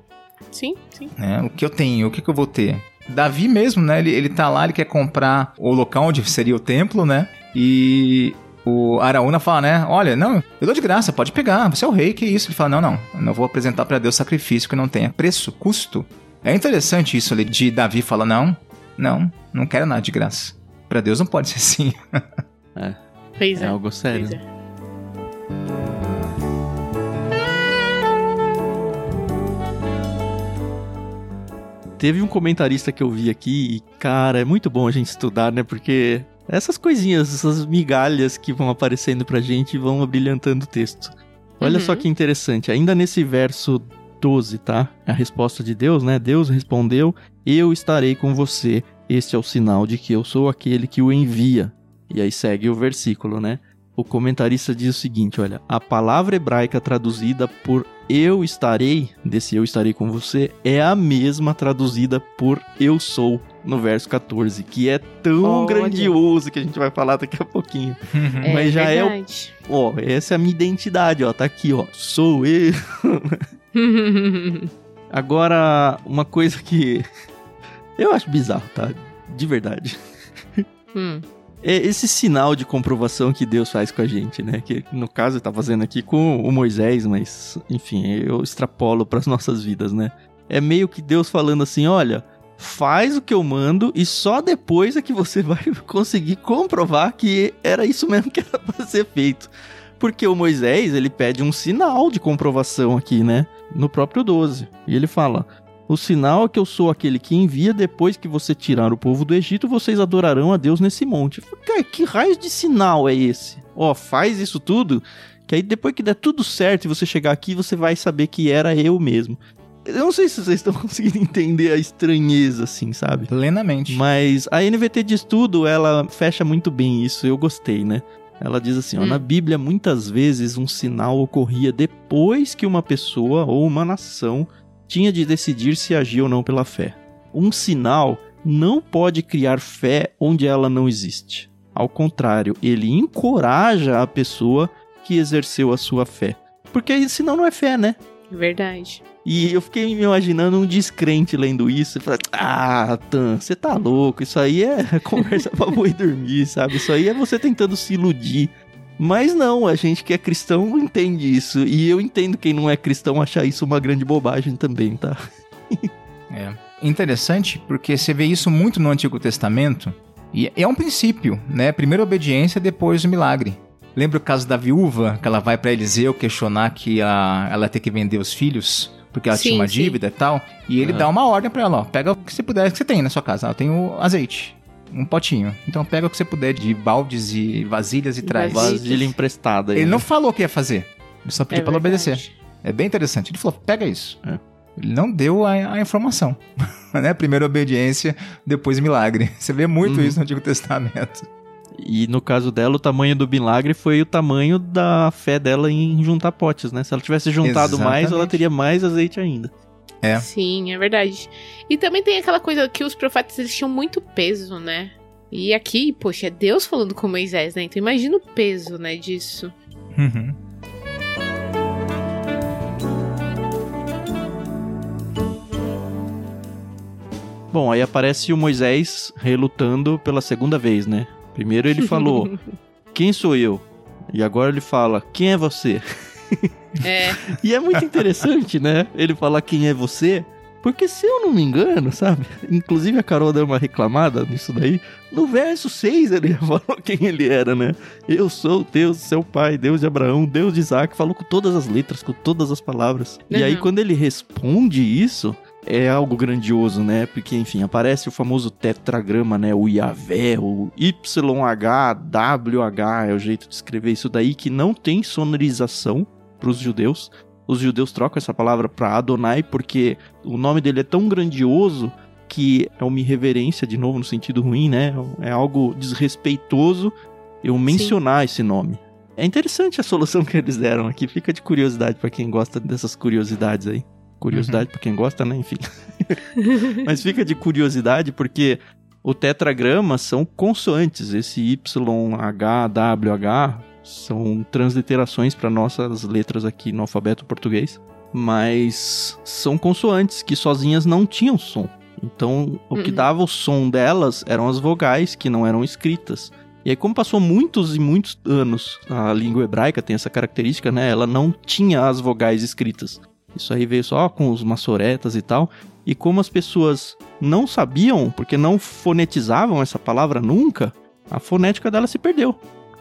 Sim, sim. É, o que eu tenho, o que, que eu vou ter? Davi mesmo, né, ele, ele tá lá, ele quer comprar o local onde seria o templo, né, e o Araúna fala, né? Olha, não, eu dou de graça, pode pegar, você é o rei, que isso? Ele fala, não, não, eu não vou apresentar para Deus sacrifício que não tenha preço, custo. É interessante isso ali de Davi falar: não, não, não quero nada de graça. Para Deus não pode ser assim. é. Pois é. É algo sério. Pois é. Teve um comentarista que eu vi aqui e, cara, é muito bom a gente estudar, né? Porque essas coisinhas, essas migalhas que vão aparecendo pra gente vão abrilhantando o texto. Olha uhum. só que interessante, ainda nesse verso 12, tá? A resposta de Deus, né? Deus respondeu: Eu estarei com você. Este é o sinal de que eu sou aquele que o envia. E aí segue o versículo, né? O comentarista diz o seguinte: olha, a palavra hebraica traduzida por eu estarei, desse eu estarei com você, é a mesma traduzida por eu sou no verso 14, que é tão Olha. grandioso que a gente vai falar daqui a pouquinho. É Mas já verdade. é ó, essa é a minha identidade, ó, tá aqui, ó, sou eu. Agora, uma coisa que eu acho bizarro, tá? De verdade. Hum. É esse sinal de comprovação que Deus faz com a gente, né? Que no caso tá fazendo aqui com o Moisés, mas enfim, eu extrapolo para as nossas vidas, né? É meio que Deus falando assim: olha, faz o que eu mando e só depois é que você vai conseguir comprovar que era isso mesmo que era para ser feito. Porque o Moisés, ele pede um sinal de comprovação aqui, né? No próprio 12. E ele fala: O sinal é que eu sou aquele que envia depois que você tirar o povo do Egito, vocês adorarão a Deus nesse monte. Cara, que raio de sinal é esse? Ó, faz isso tudo, que aí depois que der tudo certo e você chegar aqui, você vai saber que era eu mesmo. Eu não sei se vocês estão conseguindo entender a estranheza, assim, sabe? Plenamente. Mas a NVT de estudo, ela fecha muito bem isso, eu gostei, né? Ela diz assim: hum. ó, na Bíblia, muitas vezes um sinal ocorria depois que uma pessoa ou uma nação tinha de decidir se agir ou não pela fé. Um sinal não pode criar fé onde ela não existe. Ao contrário, ele encoraja a pessoa que exerceu a sua fé. Porque senão não é fé, né? Verdade. E eu fiquei me imaginando um descrente lendo isso. E falei, ah, Tan, você tá louco. Isso aí é conversa pra boi dormir, sabe? Isso aí é você tentando se iludir. Mas não, a gente que é cristão entende isso. E eu entendo quem não é cristão achar isso uma grande bobagem também, tá? é. Interessante porque você vê isso muito no Antigo Testamento. E é um princípio, né? Primeiro obediência, depois o milagre. Lembra o caso da viúva, que ela vai para Eliseu questionar que a, ela tem que vender os filhos? porque ela sim, tinha uma sim. dívida e tal. E ele uhum. dá uma ordem para ela, ó, pega o que você puder que você tem na sua casa. Ela tem o azeite, um potinho. Então pega o que você puder de baldes e vasilhas e traz. Vasilha emprestada. Aí, ele né? não falou o que ia fazer. Ele só pediu é pra ela obedecer. É bem interessante. Ele falou, pega isso. É. Ele não deu a, a informação. né? Primeiro obediência, depois milagre. Você vê muito uhum. isso no Antigo Testamento. E no caso dela, o tamanho do milagre foi o tamanho da fé dela em juntar potes, né? Se ela tivesse juntado Exatamente. mais, ela teria mais azeite ainda. É. Sim, é verdade. E também tem aquela coisa que os profetas eles tinham muito peso, né? E aqui, poxa, é Deus falando com Moisés, né? Então imagina o peso, né, disso. Uhum. Bom, aí aparece o Moisés relutando pela segunda vez, né? Primeiro ele falou: Quem sou eu? E agora ele fala: Quem é você? É. e é muito interessante, né? Ele falar quem é você, porque se eu não me engano, sabe? Inclusive a Carol deu uma reclamada nisso daí. No verso 6 ele falou quem ele era, né? Eu sou Deus, seu pai, Deus de Abraão, Deus de Isaac. Falou com todas as letras, com todas as palavras. Uhum. E aí quando ele responde isso, é algo grandioso, né? Porque, enfim, aparece o famoso tetragrama, né? O Yahvé, o YHWH é o jeito de escrever isso daí, que não tem sonorização para os judeus. Os judeus trocam essa palavra para Adonai porque o nome dele é tão grandioso que é uma irreverência, de novo, no sentido ruim, né? É algo desrespeitoso eu mencionar Sim. esse nome. É interessante a solução que eles deram aqui, fica de curiosidade para quem gosta dessas curiosidades aí. Curiosidade uhum. para quem gosta, né? Enfim. Mas fica de curiosidade porque o tetragrama são consoantes. Esse Y, H, W, H são transliterações para nossas letras aqui no alfabeto português. Mas são consoantes que sozinhas não tinham som. Então, o que uhum. dava o som delas eram as vogais que não eram escritas. E aí, como passou muitos e muitos anos, a língua hebraica tem essa característica, né? Ela não tinha as vogais escritas. Isso aí veio só com os massoretas e tal. E como as pessoas não sabiam, porque não fonetizavam essa palavra nunca, a fonética dela se perdeu.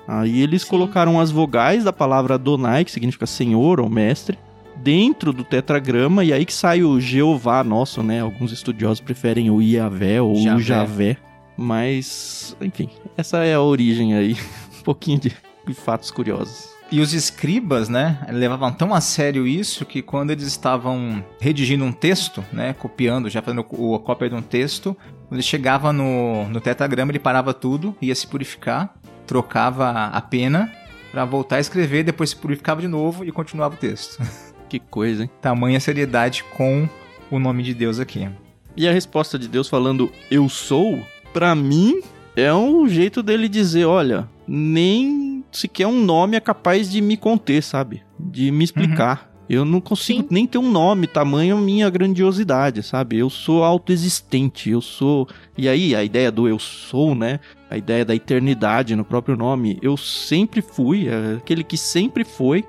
Aí eles Sim. colocaram as vogais da palavra Adonai, que significa senhor ou mestre, dentro do tetragrama, e aí que sai o Jeová nosso, né? Alguns estudiosos preferem o Iavé ou Javé. o Javé. Mas, enfim, essa é a origem aí. um pouquinho de fatos curiosos. E os escribas, né, levavam tão a sério isso que quando eles estavam redigindo um texto, né, copiando, já fazendo a cópia de um texto, quando ele chegava no, no tetragrama, ele parava tudo, ia se purificar, trocava a pena para voltar a escrever, depois se purificava de novo e continuava o texto. Que coisa, hein? Tamanha seriedade com o nome de Deus aqui. E a resposta de Deus falando eu sou, para mim é um jeito dele dizer, olha, nem sequer um nome é capaz de me conter, sabe? De me explicar. Uhum. Eu não consigo Sim. nem ter um nome, tamanho minha grandiosidade, sabe? Eu sou autoexistente, eu sou. E aí, a ideia do eu sou, né? A ideia da eternidade no próprio nome. Eu sempre fui, é aquele que sempre foi,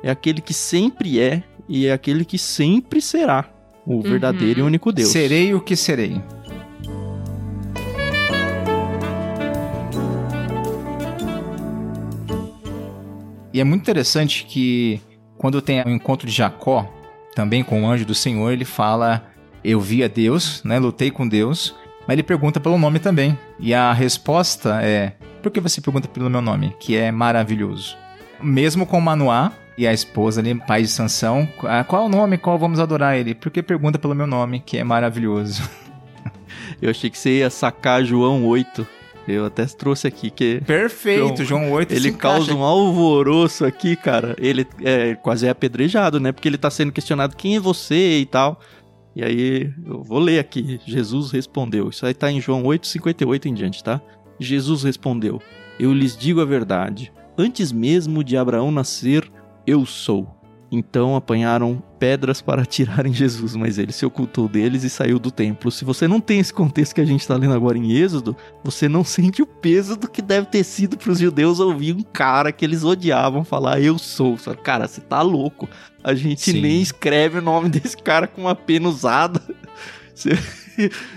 é aquele que sempre é e é aquele que sempre será. O uhum. verdadeiro e único Deus. Serei o que serei. E é muito interessante que quando tem o encontro de Jacó, também com o anjo do Senhor, ele fala: Eu vi a Deus, né? Lutei com Deus. Mas ele pergunta pelo nome também. E a resposta é: Por que você pergunta pelo meu nome? Que é maravilhoso. Mesmo com Manoá e a esposa ali, pai de Sansão, ah, qual o nome? Qual vamos adorar ele? Porque pergunta pelo meu nome, que é maravilhoso. Eu achei que você ia sacar João 8 eu até trouxe aqui que. Perfeito, João, João 8 Ele causa um alvoroço aqui, cara. Ele é quase é apedrejado, né? Porque ele tá sendo questionado quem é você e tal. E aí, eu vou ler aqui. Jesus respondeu. Isso aí tá em João 8, 58 em diante, tá? Jesus respondeu: Eu lhes digo a verdade. Antes mesmo de Abraão nascer, eu sou. Então apanharam pedras para tirarem Jesus, mas ele se ocultou deles e saiu do templo. Se você não tem esse contexto que a gente está lendo agora em Êxodo, você não sente o peso do que deve ter sido para os judeus ouvir um cara que eles odiavam falar eu sou. Cara, você tá louco. A gente Sim. nem escreve o nome desse cara com uma pena usada. Você,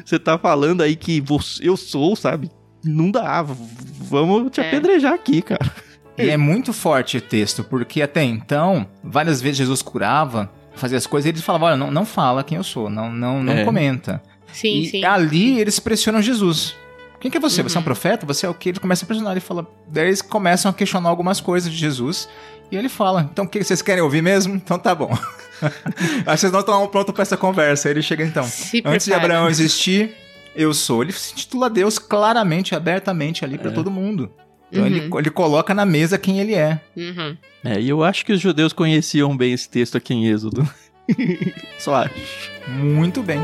você tá falando aí que você, eu sou, sabe? Não dá. Vamos te é. apedrejar aqui, cara. E é muito forte o texto, porque até então, várias vezes Jesus curava, fazia as coisas e eles falavam: olha, não, não fala quem eu sou, não, não, não é. comenta. Sim, e sim. ali eles pressionam Jesus. Quem que é você? Uhum. Você é um profeta? Você é o que? Ele começa a pressionar, ele fala. Daí eles começam a questionar algumas coisas de Jesus. E ele fala: então o que vocês querem ouvir mesmo? Então tá bom. Aí vocês não estão prontos para essa conversa. Aí ele chega então. Se Antes de Abraão existir, eu sou. Ele se titula Deus claramente, abertamente ali para é. todo mundo. Então uhum. ele, ele coloca na mesa quem ele é. Uhum. É, e eu acho que os judeus conheciam bem esse texto aqui em Êxodo. Só acho. Muito bem.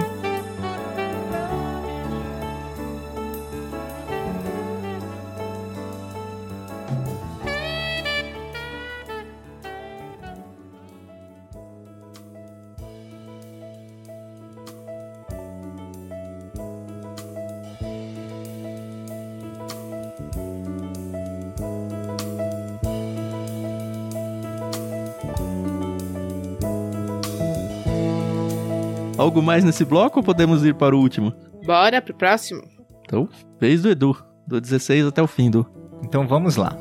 Algo mais nesse bloco ou podemos ir para o último? Bora pro próximo. Então, vez do Edu, do 16 até o fim do. Então vamos lá.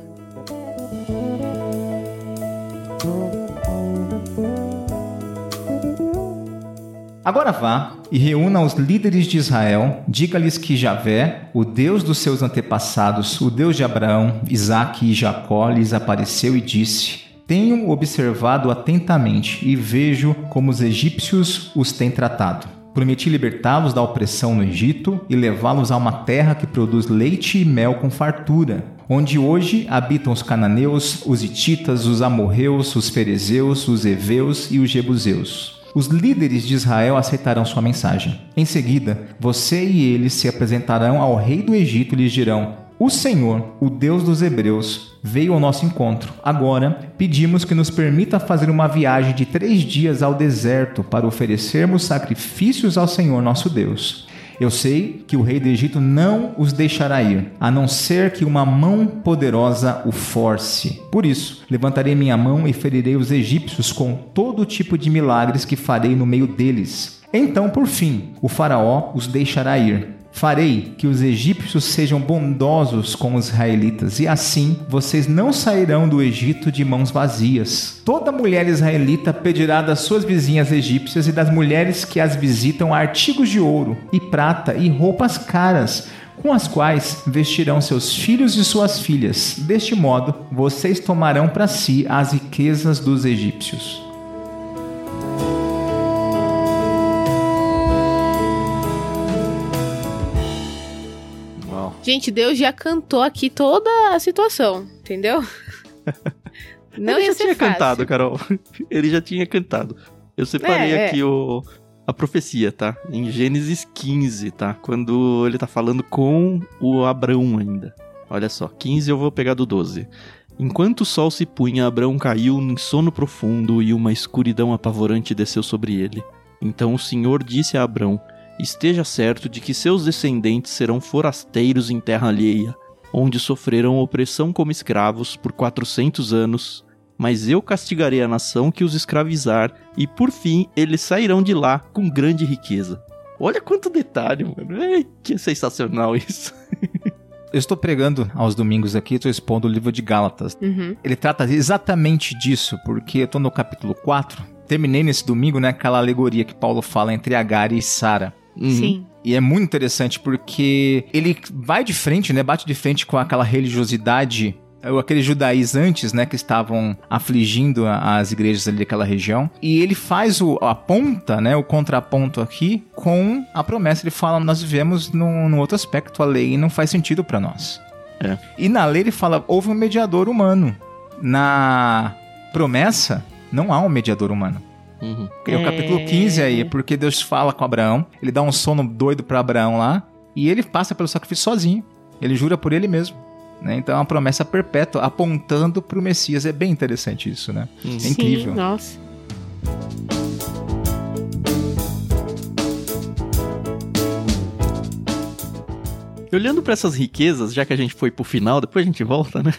Agora vá e reúna os líderes de Israel, diga-lhes que Javé, o Deus dos seus antepassados, o Deus de Abraão, Isaque e Jacó, lhes apareceu e disse: Tenho observado atentamente e vejo como os egípcios os têm tratado. Prometi libertá-los da opressão no Egito e levá-los a uma terra que produz leite e mel com fartura, onde hoje habitam os cananeus, os hititas, os amorreus, os ferezeus, os heveus e os jebuseus. Os líderes de Israel aceitarão sua mensagem. Em seguida, você e eles se apresentarão ao rei do Egito e lhes dirão: O Senhor, o Deus dos Hebreus, veio ao nosso encontro. Agora, pedimos que nos permita fazer uma viagem de três dias ao deserto para oferecermos sacrifícios ao Senhor nosso Deus. Eu sei que o rei do Egito não os deixará ir, a não ser que uma mão poderosa o force. Por isso, levantarei minha mão e ferirei os egípcios com todo tipo de milagres que farei no meio deles. Então, por fim, o Faraó os deixará ir. Farei que os egípcios sejam bondosos com os israelitas, e assim vocês não sairão do Egito de mãos vazias. Toda mulher israelita pedirá das suas vizinhas egípcias e das mulheres que as visitam artigos de ouro e prata e roupas caras, com as quais vestirão seus filhos e suas filhas. Deste modo, vocês tomarão para si as riquezas dos egípcios. Gente, Deus já cantou aqui toda a situação, entendeu? Não Ele já tinha fácil. cantado, Carol. Ele já tinha cantado. Eu separei é, é. aqui é. o a profecia, tá? Em Gênesis 15, tá? Quando ele tá falando com o Abraão ainda. Olha só, 15 eu vou pegar do 12. Enquanto o sol se punha, Abraão caiu em sono profundo e uma escuridão apavorante desceu sobre ele. Então o Senhor disse a Abraão: esteja certo de que seus descendentes serão forasteiros em terra alheia, onde sofrerão opressão como escravos por quatrocentos anos. Mas eu castigarei a nação que os escravizar, e por fim eles sairão de lá com grande riqueza. Olha quanto detalhe, mano. É, que sensacional isso. Eu estou pregando aos domingos aqui, estou expondo o livro de Gálatas. Uhum. Ele trata exatamente disso, porque eu estou no capítulo 4. Terminei nesse domingo, né, aquela alegoria que Paulo fala entre Agar e Sara. Uhum. Sim. E é muito interessante porque ele vai de frente, né? Bate de frente com aquela religiosidade aqueles judaizantes, né, que estavam afligindo as igrejas ali daquela região. E ele faz o, a ponta, né, o contraponto aqui com a promessa. Ele fala, nós vivemos num, num outro aspecto, a lei não faz sentido para nós. É. E na lei ele fala, houve um mediador humano. Na promessa, não há um mediador humano. Uhum. É o capítulo 15 aí, porque Deus fala com Abraão, ele dá um sono doido para Abraão lá, e ele passa pelo sacrifício sozinho. Ele jura por ele mesmo. Né? Então é uma promessa perpétua, apontando para o Messias. É bem interessante isso, né? Uhum. É incrível. Sim, nossa. olhando para essas riquezas, já que a gente foi pro final, depois a gente volta, né?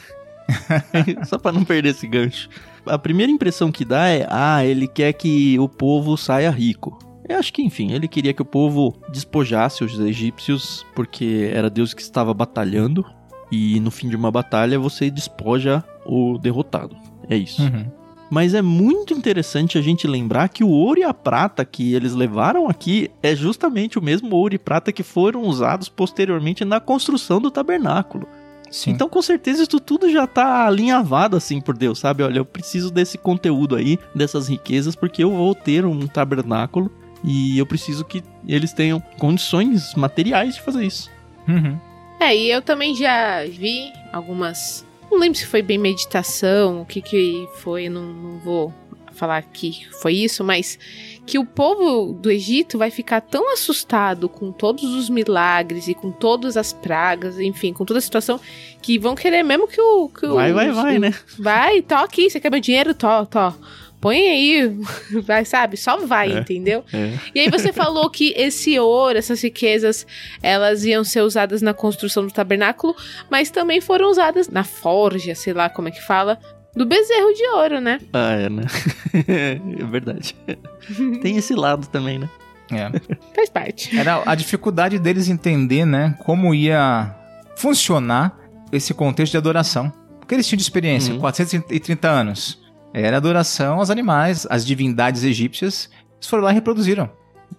Só para não perder esse gancho a primeira impressão que dá é: ah, ele quer que o povo saia rico. Eu acho que, enfim, ele queria que o povo despojasse os egípcios, porque era Deus que estava batalhando. E no fim de uma batalha você despoja o derrotado. É isso. Uhum. Mas é muito interessante a gente lembrar que o ouro e a prata que eles levaram aqui é justamente o mesmo ouro e prata que foram usados posteriormente na construção do tabernáculo. Sim. Então, com certeza, isso tudo já tá alinhavado assim por Deus, sabe? Olha, eu preciso desse conteúdo aí, dessas riquezas, porque eu vou ter um tabernáculo e eu preciso que eles tenham condições materiais de fazer isso. Uhum. É, e eu também já vi algumas. Não lembro se foi bem meditação, o que que foi, não, não vou falar que foi isso, mas que o povo do Egito vai ficar tão assustado com todos os milagres e com todas as pragas, enfim, com toda a situação, que vão querer mesmo que o. Que vai, o, vai, vai, né? Vai, tô aqui, você quer meu dinheiro? Tô, tô. Põe aí, vai, sabe? Só vai, é, entendeu? É. E aí você falou que esse ouro, essas riquezas, elas iam ser usadas na construção do tabernáculo, mas também foram usadas na forja, sei lá como é que fala, do bezerro de ouro, né? Ah, é, né? é verdade. Tem esse lado também, né? É. Faz parte. Era a dificuldade deles entender, né, como ia funcionar esse contexto de adoração. Porque eles tinham de experiência, uhum. 430 anos. Era adoração aos animais, às divindades egípcias. Eles foram lá e reproduziram.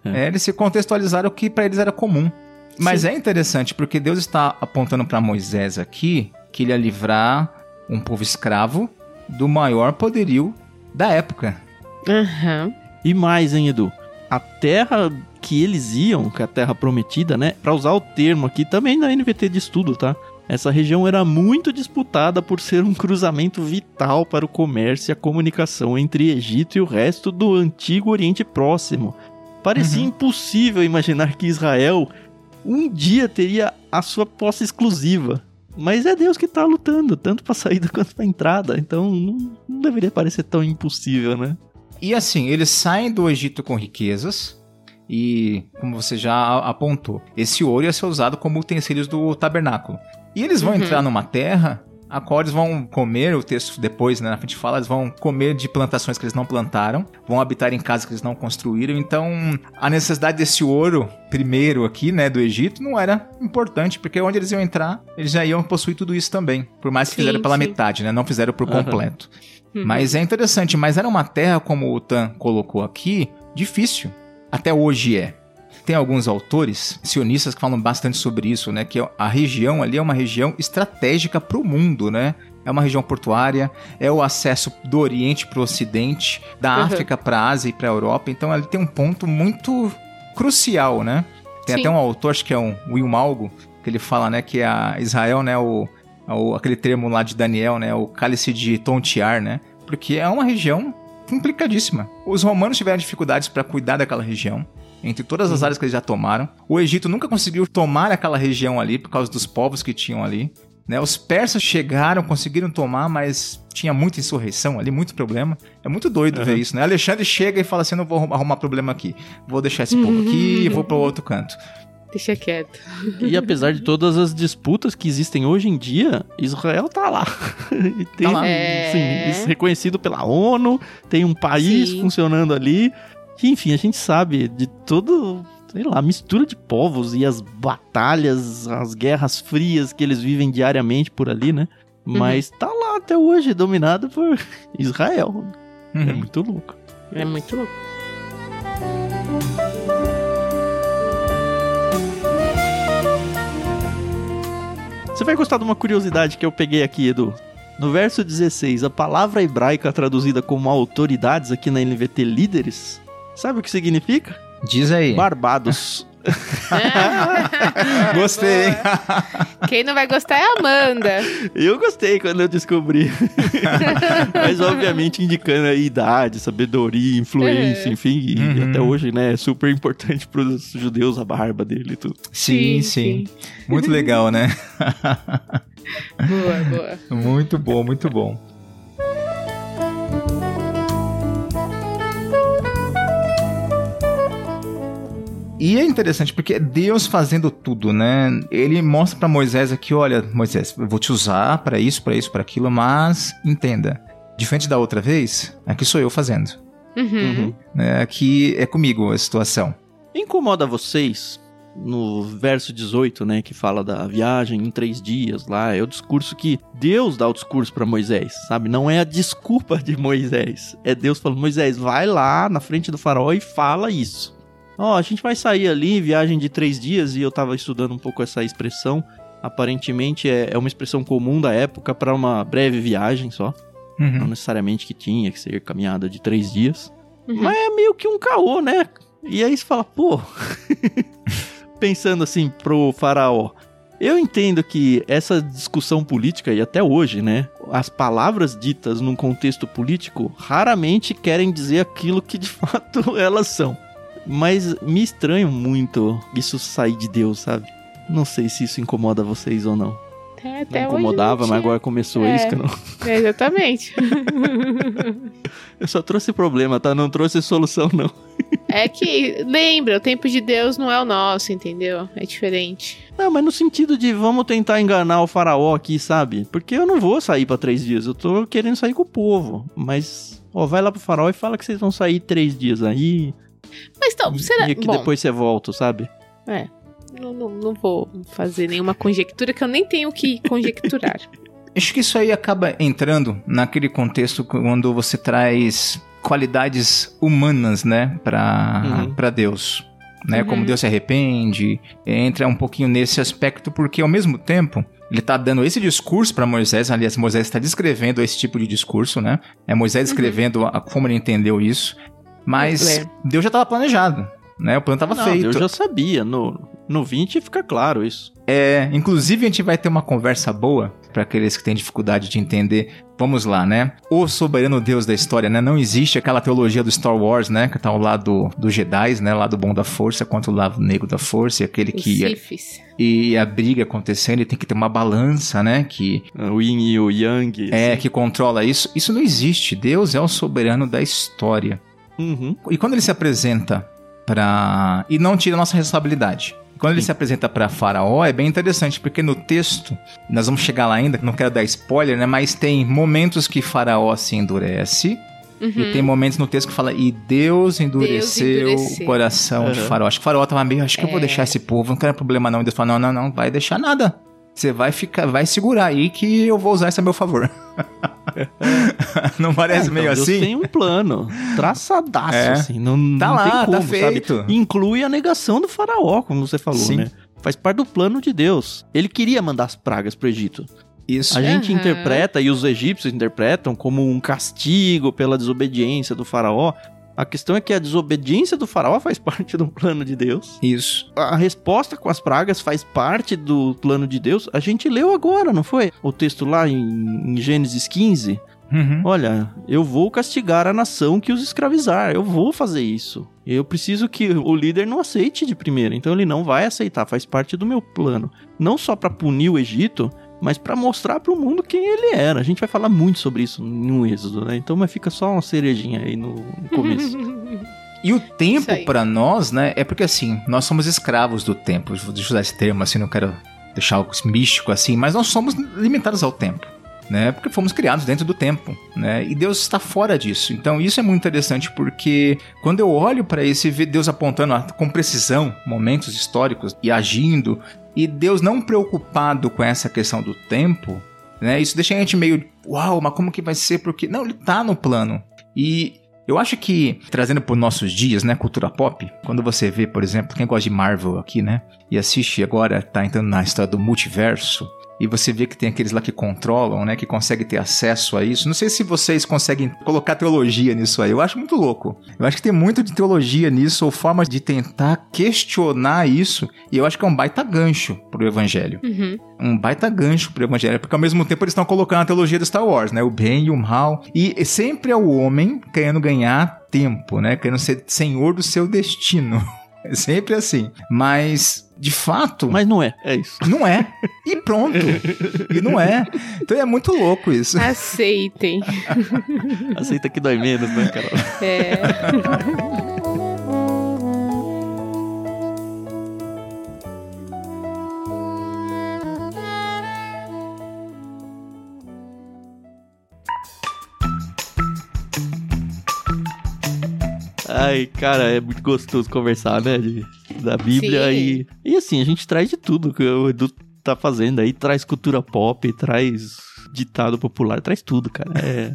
É. eles se contextualizaram o que para eles era comum. Mas Sim. é interessante porque Deus está apontando para Moisés aqui que ele ia livrar um povo escravo do maior poderio da época. Uhum. E mais, hein, Edu? A terra que eles iam, que é a terra prometida, né? Para usar o termo aqui também na NVT de estudo, tá? Essa região era muito disputada por ser um cruzamento vital para o comércio e a comunicação entre Egito e o resto do antigo Oriente Próximo. Parecia uhum. impossível imaginar que Israel um dia teria a sua posse exclusiva. Mas é Deus que está lutando, tanto para saída quanto para entrada. Então não, não deveria parecer tão impossível, né? E assim, eles saem do Egito com riquezas, e, como você já apontou, esse ouro ia ser usado como utensílios do tabernáculo. E eles vão uhum. entrar numa terra a qual eles vão comer, o texto depois, né, na frente fala, eles vão comer de plantações que eles não plantaram, vão habitar em casas que eles não construíram, então a necessidade desse ouro, primeiro aqui, né, do Egito, não era importante, porque onde eles iam entrar, eles já iam possuir tudo isso também, por mais que sim, fizeram pela sim. metade, né, não fizeram por completo. Uhum. Mas é interessante, mas era uma terra, como o Tan colocou aqui, difícil, até hoje é. Tem alguns autores sionistas que falam bastante sobre isso, né? Que a região ali é uma região estratégica para o mundo, né? É uma região portuária, é o acesso do Oriente para o Ocidente, da uhum. África para a Ásia e para a Europa. Então ali tem um ponto muito crucial, né? Tem Sim. até um autor, acho que é um Will Malgo, que ele fala, né, que a Israel, né, o, o aquele termo lá de Daniel, né, o cálice de tontear, né? Porque é uma região complicadíssima. Os romanos tiveram dificuldades para cuidar daquela região. Entre todas as áreas que eles já tomaram. O Egito nunca conseguiu tomar aquela região ali por causa dos povos que tinham ali. Né? Os persas chegaram, conseguiram tomar, mas tinha muita insurreição ali, muito problema. É muito doido uhum. ver isso, né? Alexandre chega e fala assim: não vou arrumar problema aqui. Vou deixar esse povo aqui e vou para outro canto. Deixa quieto. E apesar de todas as disputas que existem hoje em dia, Israel tá lá. e tem, tá lá. É... Assim, reconhecido pela ONU, tem um país Sim. funcionando ali. Que, enfim, a gente sabe de todo, sei lá, mistura de povos e as batalhas, as guerras frias que eles vivem diariamente por ali, né? Uhum. Mas tá lá até hoje, dominado por Israel. É uhum. É muito louco. É muito louco. Você vai gostar de uma curiosidade que eu peguei aqui, Edu. No verso 16, a palavra hebraica traduzida como autoridades aqui na NVT líderes, sabe o que significa? Diz aí. Barbados. gostei, hein? Quem não vai gostar é a Amanda. Eu gostei quando eu descobri. Mas, obviamente, indicando a idade, sabedoria, influência, é. enfim. E uhum. até hoje, né, é super importante para os judeus a barba dele e tudo. Sim, sim. sim. Muito legal, né? boa, boa. Muito bom, muito bom. E é interessante porque é Deus fazendo tudo, né? Ele mostra para Moisés aqui, olha, Moisés, eu vou te usar para isso, para isso, para aquilo, mas entenda, diferente da outra vez, aqui sou eu fazendo. Uhum. É, aqui é comigo a situação. Incomoda vocês no verso 18, né, que fala da viagem em três dias lá, é o discurso que Deus dá o discurso para Moisés, sabe? Não é a desculpa de Moisés, é Deus falando: Moisés, vai lá na frente do faraó e fala isso. Ó, oh, a gente vai sair ali, viagem de três dias, e eu tava estudando um pouco essa expressão. Aparentemente é, é uma expressão comum da época para uma breve viagem só. Uhum. Não necessariamente que tinha que ser caminhada de três dias. Uhum. Mas é meio que um caô, né? E aí você fala, pô. Pensando assim pro faraó. Eu entendo que essa discussão política, e até hoje, né? As palavras ditas num contexto político raramente querem dizer aquilo que de fato elas são. Mas me estranho muito isso sair de Deus, sabe? Não sei se isso incomoda vocês ou não. É, até não incomodava, não mas agora começou é, isso que não. É, exatamente. Eu só trouxe problema, tá? Não trouxe solução, não. É que, lembra, o tempo de Deus não é o nosso, entendeu? É diferente. Não, mas no sentido de vamos tentar enganar o faraó aqui, sabe? Porque eu não vou sair para três dias, eu tô querendo sair com o povo. Mas, ó, vai lá pro faraó e fala que vocês vão sair três dias aí. Mas então, será... E que Bom, depois você volta, sabe? É. Não, não, não vou fazer nenhuma conjectura que eu nem tenho que conjecturar. Acho que isso aí acaba entrando naquele contexto quando você traz qualidades humanas, né, para Uhum. para Deus. Né, Uhum. como Deus se arrepende, entra um pouquinho nesse aspecto, porque ao mesmo tempo ele tá dando esse discurso para Moisés, aliás, Moisés está descrevendo esse tipo de discurso, né? É Moisés escrevendo a- como ele entendeu isso, mas É. Deus já estava planejado, né? O plano estava Não, feito. eu já sabia. No, no 20 fica claro isso. É, inclusive a gente vai ter uma conversa boa para aqueles que têm dificuldade de entender. Vamos lá, né? O soberano Deus da história, né? Não existe aquela teologia do Star Wars, né? Que tá ao lado dos Jedi, né? Lado bom da força contra o lado negro da força, e aquele Os que e a briga acontecendo, e tem que ter uma balança, né? Que O Yin e o Yang. é assim. que controla isso. Isso não existe. Deus é o soberano da história. Uhum. E quando ele se apresenta para e não tira a nossa responsabilidade. Quando ele Sim. se apresenta para Faraó é bem interessante porque no texto nós vamos chegar lá ainda, não quero dar spoiler, né? Mas tem momentos que Faraó se endurece Uhum. e tem momentos no texto que fala e Deus endureceu endureceu. o coração de Uhum. Faraó. Acho que Faraó tava meio, acho que eu vou É. deixar esse povo, não quero problema não. E Deus fala não, não, não, vai deixar nada. Você vai ficar, vai segurar aí que eu vou usar isso a meu favor. não parece Então, meio Deus assim? tem um plano traçadaço, É. assim. Não, Tá não lá, tem tá como, feito. sabe? Inclui a negação do faraó, como você falou, Sim. né? Faz parte do plano de Deus. Ele queria mandar as pragas pro Egito. Isso. A gente Aham. interpreta, e os egípcios interpretam, como um castigo pela desobediência do faraó. A questão é que a desobediência do faraó faz parte do plano de Deus. Isso. A resposta com as pragas faz parte do plano de Deus. A gente leu agora, não foi? O texto lá em, em Gênesis 15. Uhum. Olha, eu vou castigar a nação que os escravizar. Eu vou fazer isso. Eu preciso que o líder não aceite de primeira. Então ele não vai aceitar. Faz parte do meu plano. Não só para punir o Egito, mas para mostrar para o mundo quem ele era. A gente vai falar muito sobre isso no Êxodo, né? Então mas fica só uma cerejinha aí no, no começo. E o tempo pra nós, né, é porque assim, nós somos escravos do tempo. Deixa eu usar esse termo assim, não quero deixar algo místico assim, mas nós somos limitados ao tempo. Né, porque fomos criados dentro do tempo, né? E Deus está fora disso. Então isso é muito interessante porque quando eu olho para isso e ver Deus apontando com precisão momentos históricos e agindo e Deus não preocupado com essa questão do tempo, né? Isso deixa a gente meio, uau, mas como que vai ser? Porque não, ele tá no plano. E eu acho que, trazendo para os nossos dias, né, cultura pop, quando você vê, por exemplo, quem gosta de Marvel aqui, né, e assiste agora, tá entrando na história do multiverso, e você vê que tem aqueles lá que controlam, né, que conseguem ter acesso a isso. Não sei se vocês conseguem colocar teologia nisso aí, eu acho muito louco. Eu acho que tem muito de teologia nisso, ou formas de tentar questionar isso, e eu acho que é um baita gancho pro evangelho Uhum. um baita gancho pro evangelho, porque ao mesmo tempo eles estão colocando a teologia do Star Wars, né? O bem e o mal. E sempre é o homem querendo ganhar tempo, né? Querendo ser senhor do seu destino. É sempre assim. Mas, de fato, mas não é, é isso. não é. E pronto. E não é. Então é muito louco isso. Aceitem. Aceita que dói menos, né, Carol? É. Ai, cara, é muito gostoso conversar, né? de- da Bíblia Sim. e. E assim, a gente traz de tudo que o Edu tá fazendo aí, traz cultura pop, traz ditado popular, traz tudo, cara. É,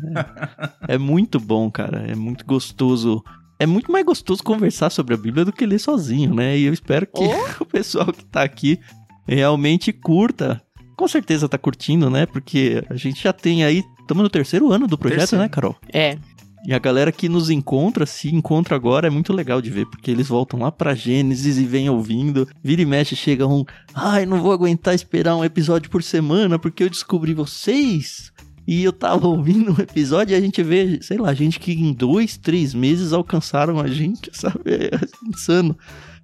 é muito bom, cara. É muito gostoso. É muito mais gostoso conversar sobre a Bíblia do que ler sozinho, né? E eu espero que o pessoal que tá aqui realmente curta. Com certeza tá curtindo, né? Porque a gente já tem aí. Estamos no terceiro ano do projeto, Terceiro. né, Carol? É. E a galera que nos encontra, se encontra agora, é muito legal de ver, porque eles voltam lá pra Gênesis e vêm ouvindo. Vira e mexe, chega um. Ai, não vou aguentar esperar um episódio por semana, porque eu descobri vocês. E eu tava ouvindo um episódio e a gente vê, sei lá, gente que em dois, três meses alcançaram a gente, sabe? É insano.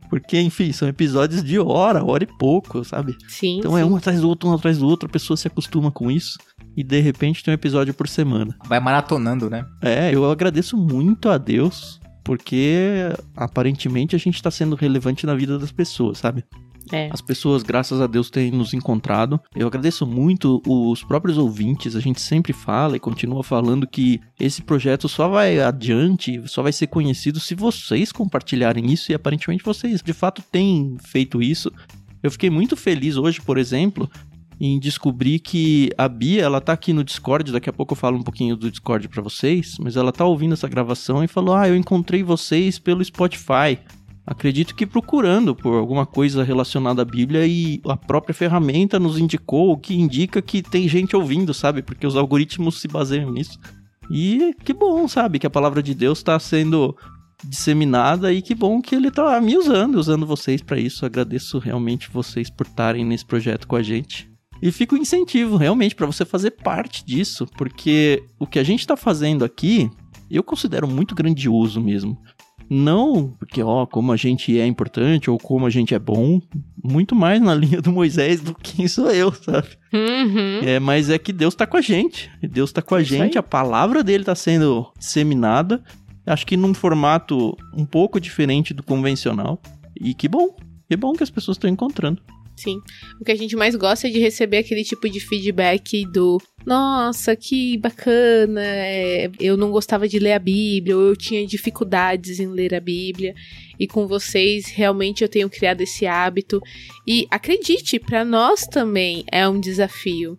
Porque, enfim, são episódios de hora, hora e pouco, sabe? Sim. Então é sim. um atrás do outro, um atrás do outro, a pessoa se acostuma com isso. E de repente tem um episódio por semana. Vai maratonando, né? É, eu agradeço muito a Deus, porque aparentemente a gente tá sendo relevante na vida das pessoas, sabe? É. As pessoas, graças a Deus, têm nos encontrado. Eu agradeço muito os próprios ouvintes. A gente sempre fala e continua falando que esse projeto só vai adiante, só vai ser conhecido se vocês compartilharem isso. E aparentemente vocês, de fato, têm feito isso. Eu fiquei muito feliz hoje, por exemplo, em descobrir que a Bia, ela tá aqui no Discord, daqui a pouco eu falo um pouquinho do Discord para vocês, mas ela tá ouvindo essa gravação e falou: "Ah, eu encontrei vocês pelo Spotify". Acredito que procurando por alguma coisa relacionada à Bíblia e a própria ferramenta nos indicou, o que indica que tem gente ouvindo, sabe? Porque os algoritmos se baseiam nisso. E que bom, sabe? Que a palavra de Deus está sendo disseminada e que bom que ele tá me usando, usando vocês para isso. Agradeço realmente vocês por estarem nesse projeto com a gente. E fica o incentivo realmente para você fazer parte disso, porque o que a gente está fazendo aqui, eu considero muito grandioso mesmo. Não porque, ó, como a gente é importante ou como a gente é bom, muito mais na linha do Moisés do que sou eu, sabe? Uhum. É, mas é que Deus tá com a gente. Deus tá com a Isso gente, a palavra dele tá sendo disseminada. Acho que num formato um pouco diferente do convencional. E que bom. Que bom que as pessoas estão encontrando. Sim. O que a gente mais gosta é de receber aquele tipo de feedback do nossa, que bacana, é, eu não gostava de ler a Bíblia, ou eu tinha dificuldades em ler a Bíblia, e com vocês realmente eu tenho criado esse hábito. E acredite, para nós também é um desafio.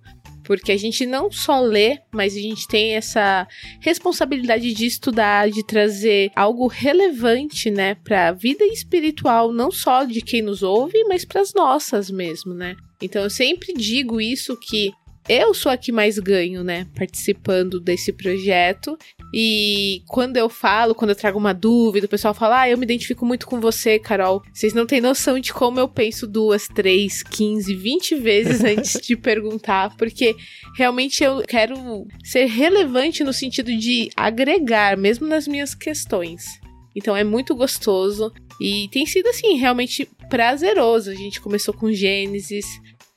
Porque a gente não só lê, mas a gente tem essa responsabilidade de estudar, de trazer algo relevante, né, para a vida espiritual, não só de quem nos ouve, mas para as nossas mesmo, né? Então eu sempre digo isso que eu sou a que mais ganho, né, participando desse projeto. E quando eu falo, quando eu trago uma dúvida, o pessoal fala: Ah, eu me identifico muito com você, Carol. Vocês não têm noção de como eu penso duas, três, quinze, vinte vezes antes de perguntar, porque realmente eu quero ser relevante no sentido de agregar, mesmo nas minhas questões. Então é muito gostoso e tem sido assim, realmente prazeroso. A gente começou com Gênesis,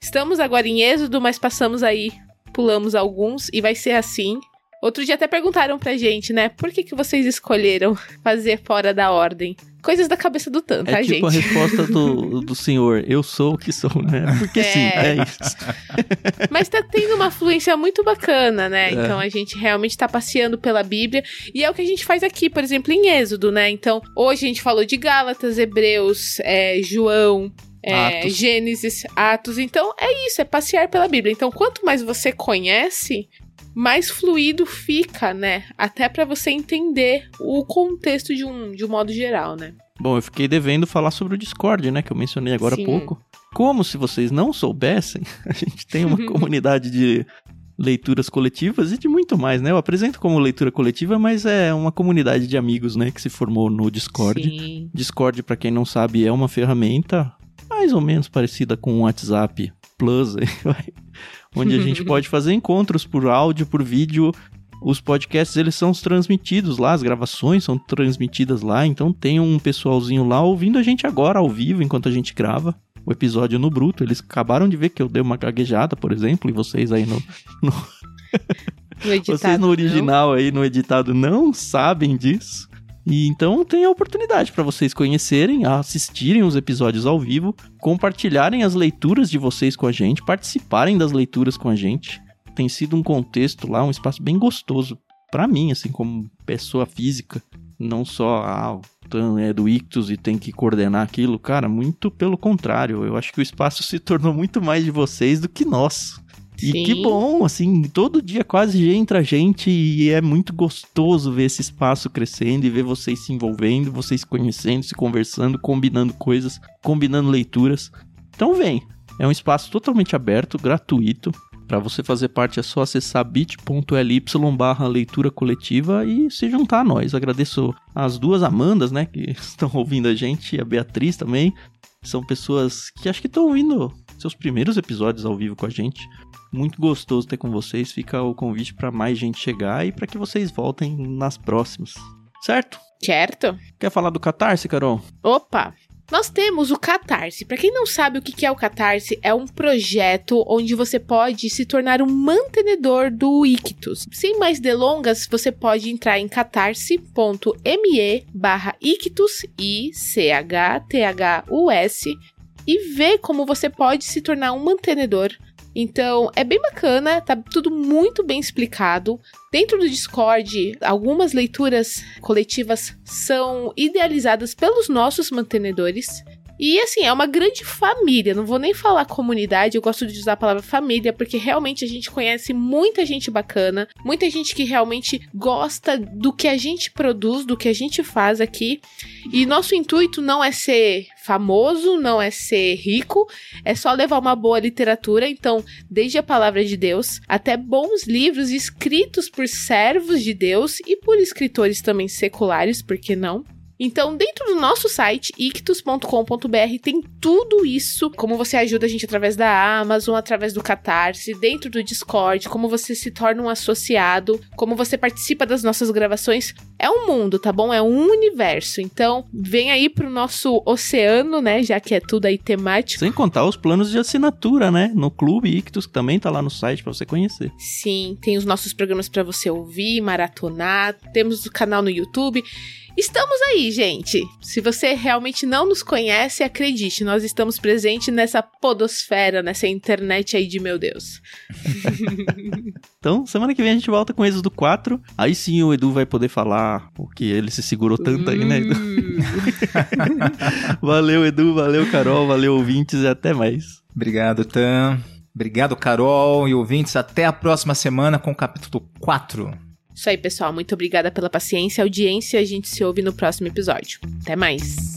estamos agora em Êxodo, mas passamos aí, pulamos alguns e vai ser assim. Outro dia até perguntaram pra gente, né? Por que, que vocês escolheram fazer fora da ordem? Coisas da cabeça do tanto, É tá, tipo a gente? resposta do, do senhor, eu sou o que sou, né? Porque sim, É. é isso. Mas tá tendo uma fluência muito bacana, né? É. Então a gente realmente tá passeando pela Bíblia. E é o que a gente faz aqui, por exemplo, em Êxodo, né? Então, hoje a gente falou de Gálatas, Hebreus, é, João. é, Atos. Gênesis, Atos. Então é isso, é passear pela Bíblia. Então, quanto mais você conhece, mais fluido fica, né? Até pra você entender o contexto de um, de um modo geral, né? Bom, eu fiquei devendo falar sobre o Discord, né? Que eu mencionei agora Sim. há pouco. Como se vocês não soubessem, a gente tem uma comunidade de leituras coletivas e de muito mais, né? Eu apresento como leitura coletiva, mas é uma comunidade de amigos, né? Que se formou no Discord. Sim. Discord, pra quem não sabe, é uma ferramenta mais ou menos parecida com o WhatsApp Plus, aí, vai, onde a gente pode fazer encontros por áudio, por vídeo. Os podcasts eles são transmitidos lá, as gravações são transmitidas lá, então tem um pessoalzinho lá ouvindo a gente agora ao vivo enquanto a gente grava o episódio no bruto. Eles acabaram de ver que eu dei uma gaguejada, por exemplo, e vocês aí no, No editado, vocês no não. original aí, no editado, não sabem disso. E então tem a oportunidade para vocês conhecerem, assistirem os episódios ao vivo, compartilharem as leituras de vocês com a gente, participarem das leituras com a gente. Tem sido um contexto lá, um espaço bem gostoso para mim, assim, como pessoa física, não só ah, é do Ictus e tem que coordenar aquilo, cara, muito pelo contrário. Eu acho que o espaço se tornou muito mais de vocês do que nosso. E Sim. que bom, assim, todo dia quase entra gente e é muito gostoso ver esse espaço crescendo e ver vocês se envolvendo, vocês conhecendo, se conversando, combinando coisas, combinando leituras. Então vem, é um espaço totalmente aberto, gratuito. Para você fazer parte é só acessar bit.ly barra leitura coletiva e se juntar a nós. Agradeço as duas Amandas, né, que estão ouvindo a gente, e a Beatriz também. São pessoas que acho que estão ouvindo seus primeiros episódios ao vivo com a gente. Muito gostoso ter com vocês. Fica o convite para mais gente chegar e para que vocês voltem nas próximas. Certo? Certo? Quer falar do Catarse, Carol? Opa! Nós temos o Catarse. Para quem não sabe o que é o Catarse, é um projeto onde você pode se tornar um mantenedor do Ictus. Sem mais delongas, você pode entrar em catarse.me barra Ictus, I-C-H-T-H-U-S, e ver como você pode se tornar um mantenedor. Então, é bem bacana, tá tudo muito bem explicado. Dentro do Discord, algumas leituras coletivas são idealizadas pelos nossos mantenedores. E assim, é uma grande família. Não vou nem falar comunidade, eu gosto de usar a palavra família, porque realmente a gente conhece muita gente bacana, muita gente que realmente gosta do que a gente produz, do que a gente faz aqui. E nosso intuito não é ser famoso, não é ser rico, é só levar uma boa literatura. Então, desde a palavra de Deus até bons livros escritos por servos de Deus e por escritores também seculares, por que não? Então, dentro do nosso site, ictus.com.br, tem tudo isso, como você ajuda a gente através da Amazon, através do Catarse, dentro do Discord, como você se torna um associado, como você participa das nossas gravações. É um mundo, tá bom? É um universo. Então, vem aí pro nosso oceano, né? Já que é tudo aí temático. Sem contar os planos de assinatura, né? No Clube Ictus, que também tá lá no site para você conhecer. Sim, tem os nossos programas para você ouvir, maratonar, temos o canal no YouTube. Estamos aí, gente. Se você realmente não nos conhece, acredite, nós estamos presentes nessa podosfera, nessa internet aí de meu Deus. então, semana que vem a gente volta com Êxodo 4. Aí sim o Edu vai poder falar o que ele se segurou tanto aí, né, Edu? Uh. valeu, Edu, valeu, Carol, valeu, ouvintes e até mais. Obrigado, Tan. Obrigado, Carol e ouvintes. Até a próxima semana com o capítulo 4. Isso aí, pessoal. Muito obrigada pela paciência e audiência. A gente se ouve no próximo episódio. Até mais.